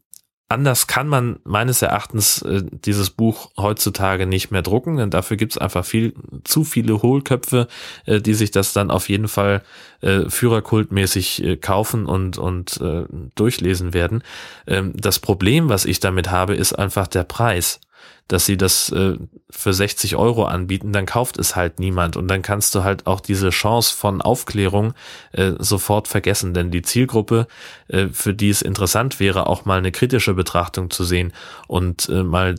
anders kann man meines Erachtens äh, dieses Buch heutzutage nicht mehr drucken, denn dafür gibt es einfach viel zu viele Hohlköpfe, äh, die sich das dann auf jeden Fall äh, Führerkultmäßig äh, kaufen und und äh, durchlesen werden. Ähm, das Problem, was ich damit habe, ist einfach der Preis dass sie das äh, für 60 Euro anbieten, dann kauft es halt niemand und dann kannst du halt auch diese Chance von Aufklärung äh, sofort vergessen, denn die Zielgruppe, äh, für die es interessant wäre, auch mal eine kritische Betrachtung zu sehen und äh, mal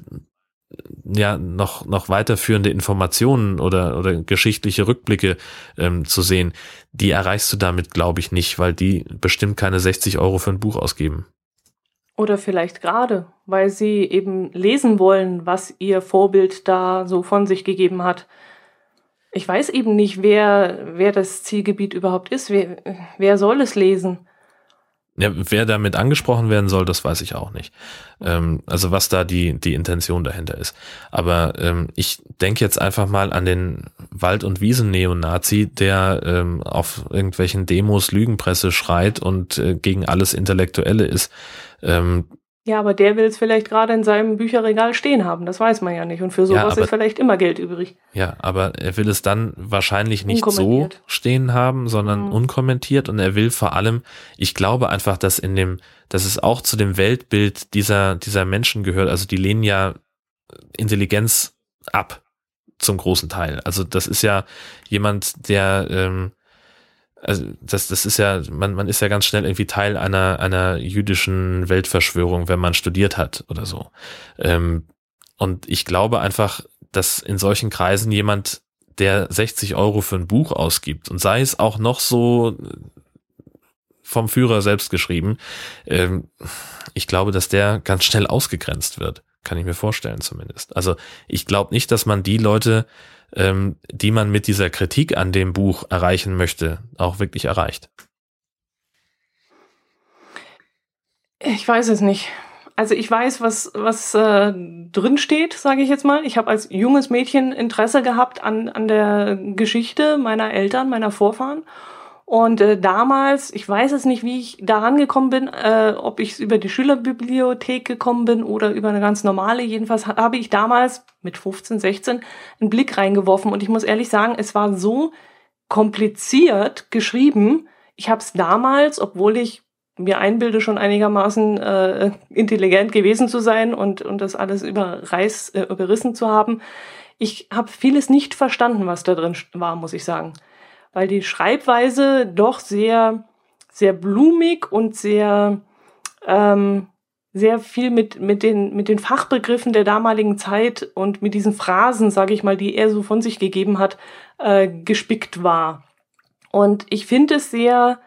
ja noch noch weiterführende Informationen oder oder geschichtliche Rückblicke ähm, zu sehen, die erreichst du damit, glaube ich, nicht, weil die bestimmt keine 60 Euro für ein Buch ausgeben. Oder vielleicht gerade, weil sie eben lesen wollen, was ihr Vorbild da so von sich gegeben hat. Ich weiß eben nicht, wer, wer das Zielgebiet überhaupt ist. Wer, wer soll es lesen? Ja, wer damit angesprochen werden soll, das weiß ich auch nicht. Ähm, also was da die, die Intention dahinter ist. Aber ähm, ich denke jetzt einfach mal an den Wald- und Wiesen-Neonazi, der ähm, auf irgendwelchen Demos Lügenpresse schreit und äh, gegen alles Intellektuelle ist. Ähm, ja, aber der will es vielleicht gerade in seinem Bücherregal stehen haben. Das weiß man ja nicht. Und für sowas ja, aber, ist vielleicht immer Geld übrig. Ja, aber er will es dann wahrscheinlich nicht so stehen haben, sondern mhm. unkommentiert. Und er will vor allem, ich glaube einfach, dass in dem, dass es auch zu dem Weltbild dieser, dieser Menschen gehört. Also die lehnen ja Intelligenz ab zum großen Teil. Also das ist ja jemand, der ähm, also das, das ist ja, man, man ist ja ganz schnell irgendwie Teil einer, einer jüdischen Weltverschwörung, wenn man studiert hat oder so. Ähm, und ich glaube einfach, dass in solchen Kreisen jemand, der 60 Euro für ein Buch ausgibt und sei es auch noch so vom Führer selbst geschrieben, ähm, ich glaube, dass der ganz schnell ausgegrenzt wird. Kann ich mir vorstellen zumindest. Also ich glaube nicht, dass man die Leute ähm, die man mit dieser Kritik an dem Buch erreichen möchte, auch wirklich erreicht? Ich weiß es nicht. Also ich weiß, was, was äh, drin steht, sage ich jetzt mal. Ich habe als junges Mädchen Interesse gehabt an, an der Geschichte meiner Eltern, meiner Vorfahren. Und äh, damals, ich weiß es nicht, wie ich da rangekommen bin, äh, ob ich über die Schülerbibliothek gekommen bin oder über eine ganz normale. Jedenfalls habe ich damals mit 15, 16 einen Blick reingeworfen. Und ich muss ehrlich sagen, es war so kompliziert geschrieben. Ich habe es damals, obwohl ich mir einbilde, schon einigermaßen äh, intelligent gewesen zu sein und, und das alles überreiß, äh, überrissen zu haben. Ich habe vieles nicht verstanden, was da drin war, muss ich sagen weil die Schreibweise doch sehr, sehr blumig und sehr, ähm, sehr viel mit, mit, den, mit den Fachbegriffen der damaligen Zeit und mit diesen Phrasen, sage ich mal, die er so von sich gegeben hat, äh, gespickt war. Und ich finde es sehr,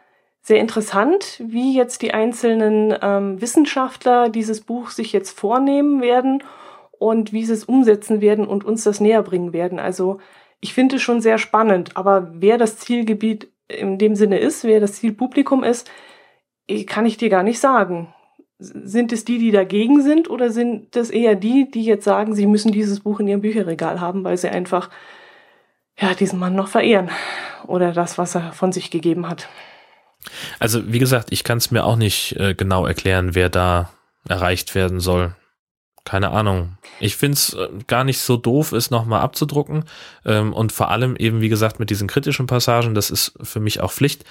sehr interessant, wie jetzt die einzelnen ähm, Wissenschaftler dieses Buch sich jetzt vornehmen werden und wie sie es umsetzen werden und uns das näher bringen werden. Also ich finde es schon sehr spannend, aber wer das Zielgebiet in dem Sinne ist, wer das Zielpublikum ist, eh, kann ich dir gar nicht sagen. Sind es die, die dagegen sind, oder sind es eher die, die jetzt sagen, sie müssen dieses Buch in ihrem Bücherregal haben, weil sie einfach ja, diesen Mann noch verehren oder das, was er von sich gegeben hat? Also, wie gesagt, ich kann es mir auch nicht äh, genau erklären, wer da erreicht werden soll keine Ahnung. Ich find's äh, gar nicht so doof, es nochmal abzudrucken. Ähm, und vor allem eben, wie gesagt, mit diesen kritischen Passagen, das ist für mich auch Pflicht.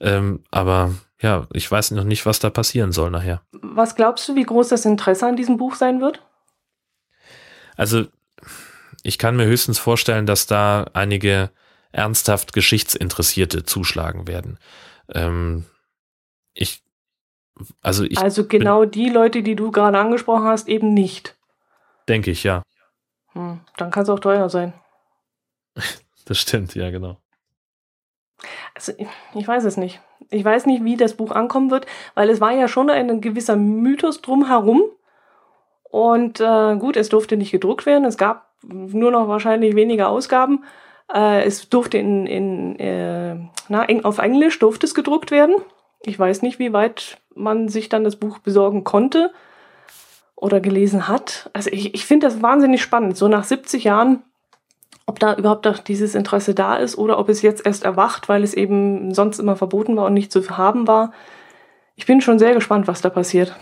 Ähm, aber ja, ich weiß noch nicht, was da passieren soll nachher. Was glaubst du, wie groß das Interesse an diesem Buch sein wird? Also, ich kann mir höchstens vorstellen, dass da einige ernsthaft Geschichtsinteressierte zuschlagen werden. Ähm, ich also, ich also genau die Leute, die du gerade angesprochen hast, eben nicht. Denke ich, ja. Hm, dann kann es auch teuer sein. das stimmt, ja, genau. Also ich, ich, weiß es nicht. Ich weiß nicht, wie das Buch ankommen wird, weil es war ja schon ein gewisser Mythos drumherum. Und äh, gut, es durfte nicht gedruckt werden. Es gab nur noch wahrscheinlich weniger Ausgaben. Äh, es durfte in, in äh, na, auf Englisch durfte es gedruckt werden. Ich weiß nicht, wie weit man sich dann das Buch besorgen konnte oder gelesen hat. Also ich, ich finde das wahnsinnig spannend, so nach 70 Jahren, ob da überhaupt noch dieses Interesse da ist oder ob es jetzt erst erwacht, weil es eben sonst immer verboten war und nicht zu haben war. Ich bin schon sehr gespannt, was da passiert.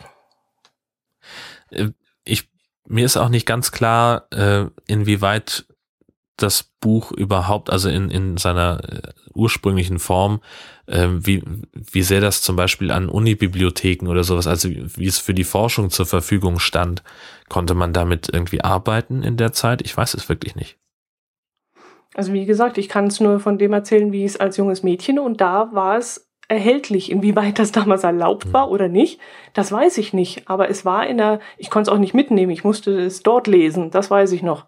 Äh, ich, mir ist auch nicht ganz klar, äh, inwieweit das Buch überhaupt, also in, in seiner äh, ursprünglichen Form, äh, wie, wie sehr das zum Beispiel an Unibibliotheken oder sowas, also wie es für die Forschung zur Verfügung stand, konnte man damit irgendwie arbeiten in der Zeit? Ich weiß es wirklich nicht. Also wie gesagt, ich kann es nur von dem erzählen, wie es als junges Mädchen und da war es erhältlich. Inwieweit das damals erlaubt hm. war oder nicht, das weiß ich nicht. Aber es war in der, ich konnte es auch nicht mitnehmen, ich musste es dort lesen, das weiß ich noch.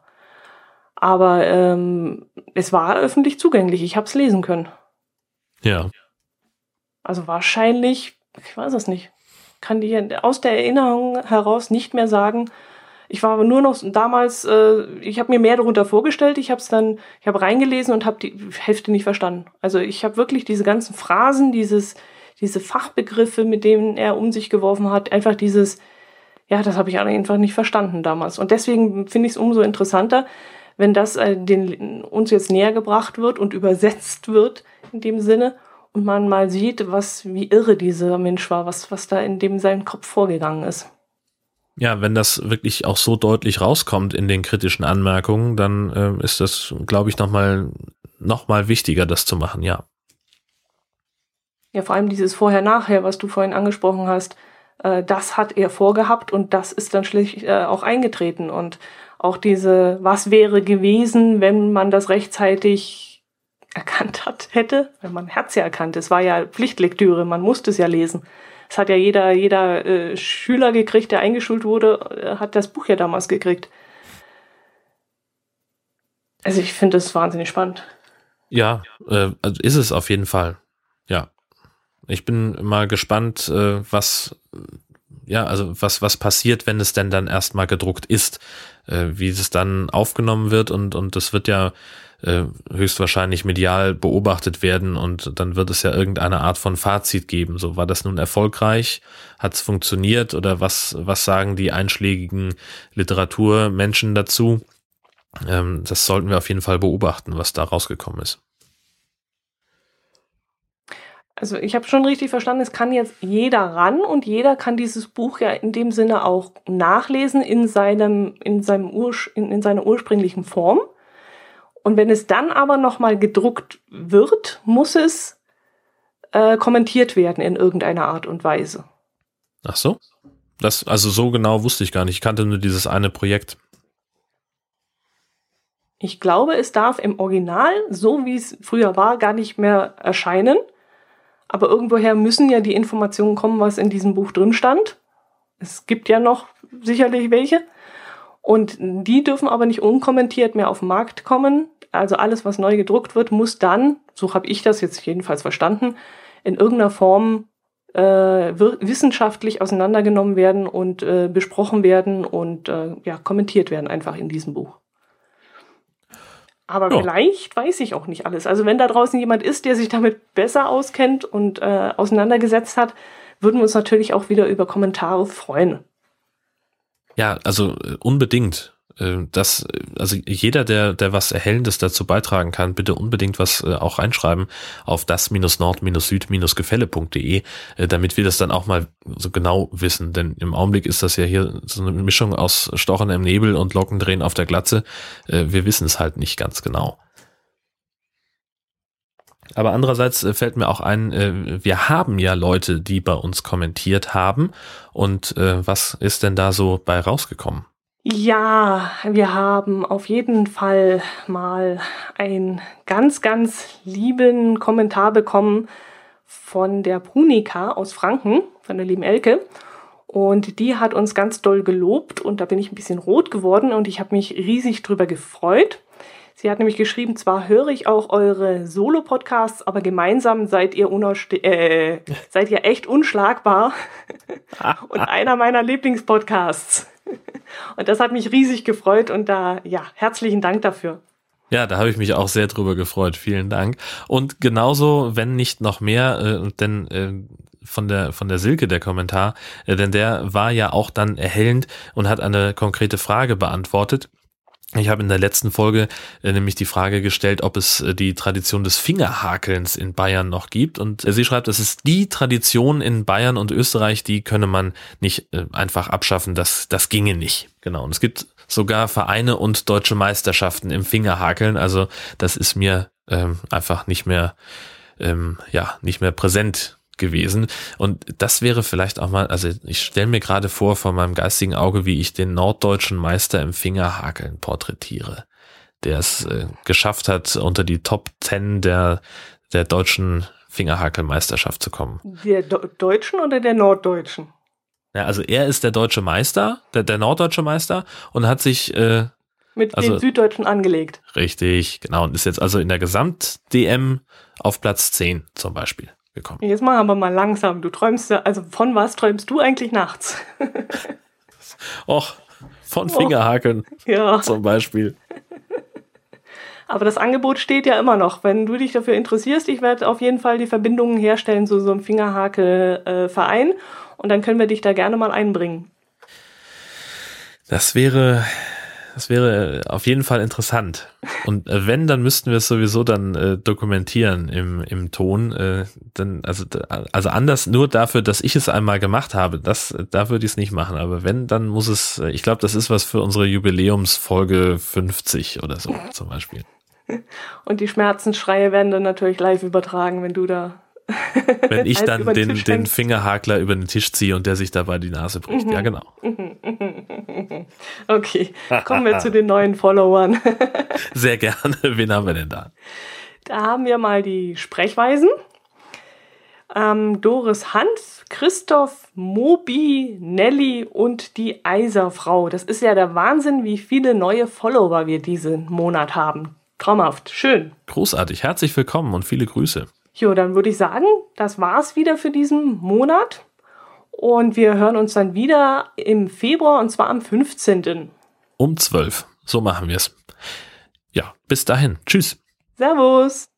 Aber ähm, es war öffentlich zugänglich. Ich habe es lesen können. Ja. Also wahrscheinlich, ich weiß es nicht, kann die aus der Erinnerung heraus nicht mehr sagen, Ich war nur noch damals, äh, ich habe mir mehr darunter vorgestellt. Ich habe es dann, ich habe reingelesen und habe die Hälfte nicht verstanden. Also ich habe wirklich diese ganzen Phrasen, dieses, diese Fachbegriffe, mit denen er um sich geworfen hat, einfach dieses, ja, das habe ich einfach nicht verstanden damals. Und deswegen finde ich es umso interessanter, wenn das äh, den, uns jetzt näher gebracht wird und übersetzt wird in dem Sinne und man mal sieht, was, wie irre dieser Mensch war, was, was da in dem seinem Kopf vorgegangen ist. Ja, wenn das wirklich auch so deutlich rauskommt in den kritischen Anmerkungen, dann äh, ist das, glaube ich, nochmal noch mal wichtiger, das zu machen, ja. Ja, vor allem dieses Vorher-Nachher, was du vorhin angesprochen hast, äh, das hat er vorgehabt und das ist dann schlicht äh, auch eingetreten. Und auch diese, was wäre gewesen, wenn man das rechtzeitig erkannt hat, hätte, wenn man Herz ja erkannt. Es war ja Pflichtlektüre, man musste es ja lesen. Es hat ja jeder, jeder äh, Schüler gekriegt, der eingeschult wurde, äh, hat das Buch ja damals gekriegt. Also ich finde das wahnsinnig spannend. Ja, äh, also ist es auf jeden Fall. Ja. Ich bin mal gespannt, äh, was, ja, also was, was passiert, wenn es denn dann erstmal gedruckt ist, äh, wie es dann aufgenommen wird und, und das wird ja äh, höchstwahrscheinlich medial beobachtet werden und dann wird es ja irgendeine Art von Fazit geben. So war das nun erfolgreich? Hat es funktioniert oder was, was sagen die einschlägigen Literaturmenschen dazu? Ähm, das sollten wir auf jeden Fall beobachten, was da rausgekommen ist. Also ich habe schon richtig verstanden, es kann jetzt jeder ran und jeder kann dieses Buch ja in dem Sinne auch nachlesen in seinem in seinem Ur, in, in seiner ursprünglichen Form. Und wenn es dann aber nochmal gedruckt wird, muss es äh, kommentiert werden in irgendeiner Art und Weise. Ach so? Das, also so genau wusste ich gar nicht. Ich kannte nur dieses eine Projekt. Ich glaube, es darf im Original, so wie es früher war, gar nicht mehr erscheinen. Aber irgendwoher müssen ja die Informationen kommen, was in diesem Buch drin stand. Es gibt ja noch sicherlich welche. Und die dürfen aber nicht unkommentiert mehr auf den Markt kommen. Also alles, was neu gedruckt wird, muss dann, so habe ich das jetzt jedenfalls verstanden, in irgendeiner Form äh, wissenschaftlich auseinandergenommen werden und äh, besprochen werden und äh, ja, kommentiert werden einfach in diesem Buch. Aber ja. vielleicht weiß ich auch nicht alles. Also wenn da draußen jemand ist, der sich damit besser auskennt und äh, auseinandergesetzt hat, würden wir uns natürlich auch wieder über Kommentare freuen. Ja, also äh, unbedingt. Äh, das, also jeder, der, der was Erhellendes dazu beitragen kann, bitte unbedingt was äh, auch reinschreiben auf das-nord-süd-gefälle.de, damit wir das dann auch mal so genau wissen. Denn im Augenblick ist das ja hier so eine Mischung aus Stochen im Nebel und Lockendrehen auf der Glatze. Wir wissen es halt nicht ganz genau. Aber andererseits äh, fällt mir auch ein, äh, wir haben ja Leute, die bei uns kommentiert haben. Und äh, was ist denn da so bei rausgekommen? Ja, wir haben auf jeden Fall mal einen ganz, ganz lieben Kommentar bekommen von der Brunika aus Franken, von der lieben Elke. Und die hat uns ganz doll gelobt und da bin ich ein bisschen rot geworden und ich habe mich riesig drüber gefreut. Sie hat nämlich geschrieben, zwar höre ich auch eure Solo-Podcasts, aber gemeinsam seid ihr, äh, seid ihr echt unschlagbar und einer meiner Lieblingspodcasts. Und das hat mich riesig gefreut und da, ja, herzlichen Dank dafür. Ja, da habe ich mich auch sehr drüber gefreut. Vielen Dank. Und genauso, wenn nicht noch mehr, äh, denn äh, von der von der Silke der Kommentar, äh, denn der war ja auch dann erhellend und hat eine konkrete Frage beantwortet. Ich habe in der letzten Folge äh, nämlich die Frage gestellt, ob es äh, die Tradition des Fingerhakelns in Bayern noch gibt. Und äh, sie schreibt, das ist die Tradition in Bayern und Österreich, die könne man nicht äh, einfach abschaffen. Das, das ginge nicht. Genau. Und es gibt sogar Vereine und deutsche Meisterschaften im Fingerhakeln. Also das ist mir ähm, einfach nicht mehr, ähm, ja, nicht mehr präsent gewesen. Und das wäre vielleicht auch mal, also ich stelle mir gerade vor vor meinem geistigen Auge, wie ich den norddeutschen Meister im Fingerhakeln porträtiere, der es äh, geschafft hat, unter die Top Ten der, der deutschen Fingerhakelmeisterschaft zu kommen. Der Do Deutschen oder der Norddeutschen? Ja, also er ist der deutsche Meister, der, der norddeutsche Meister und hat sich äh, mit also, den Süddeutschen angelegt. Richtig, genau. Und ist jetzt also in der Gesamt-DM auf Platz 10 zum Beispiel gekommen. Jetzt machen wir mal langsam. Du träumst ja, also von was träumst du eigentlich nachts? Och, von Fingerhakeln Ja, zum Beispiel. aber das Angebot steht ja immer noch. Wenn du dich dafür interessierst, ich werde auf jeden Fall die Verbindungen herstellen zu so einem Fingerhakel-Verein und dann können wir dich da gerne mal einbringen. Das wäre, das wäre auf jeden Fall interessant. Und äh, wenn, dann müssten wir es sowieso dann äh, dokumentieren im, im Ton. Äh, dann, also, also anders nur dafür, dass ich es einmal gemacht habe, das, da würde ich es nicht machen. Aber wenn, dann muss es, äh, ich glaube, das ist was für unsere Jubiläumsfolge 50 oder so zum Beispiel. Und die Schmerzensschreie werden dann natürlich live übertragen, wenn du da. Wenn ich dann den den. Fingerhakler über den Tisch ziehe und der sich dabei die Nase bricht. Ja, genau. Okay, kommen wir zu den neuen Followern. Sehr gerne. Wen haben wir denn da? Da haben wir mal die Sprechweisen. Ähm, Doris Hans, Christoph, Mobi, Nelly und die Eiserfrau. Das ist ja der Wahnsinn, wie viele neue Follower wir diesen Monat haben. Traumhaft, schön. Großartig. Herzlich willkommen und viele Grüße. Jo, dann würde ich sagen, das war's wieder für diesen Monat. Und wir hören uns dann wieder im Februar und zwar am 15. Um 12. So machen wir es. Ja, bis dahin. Tschüss. Servus!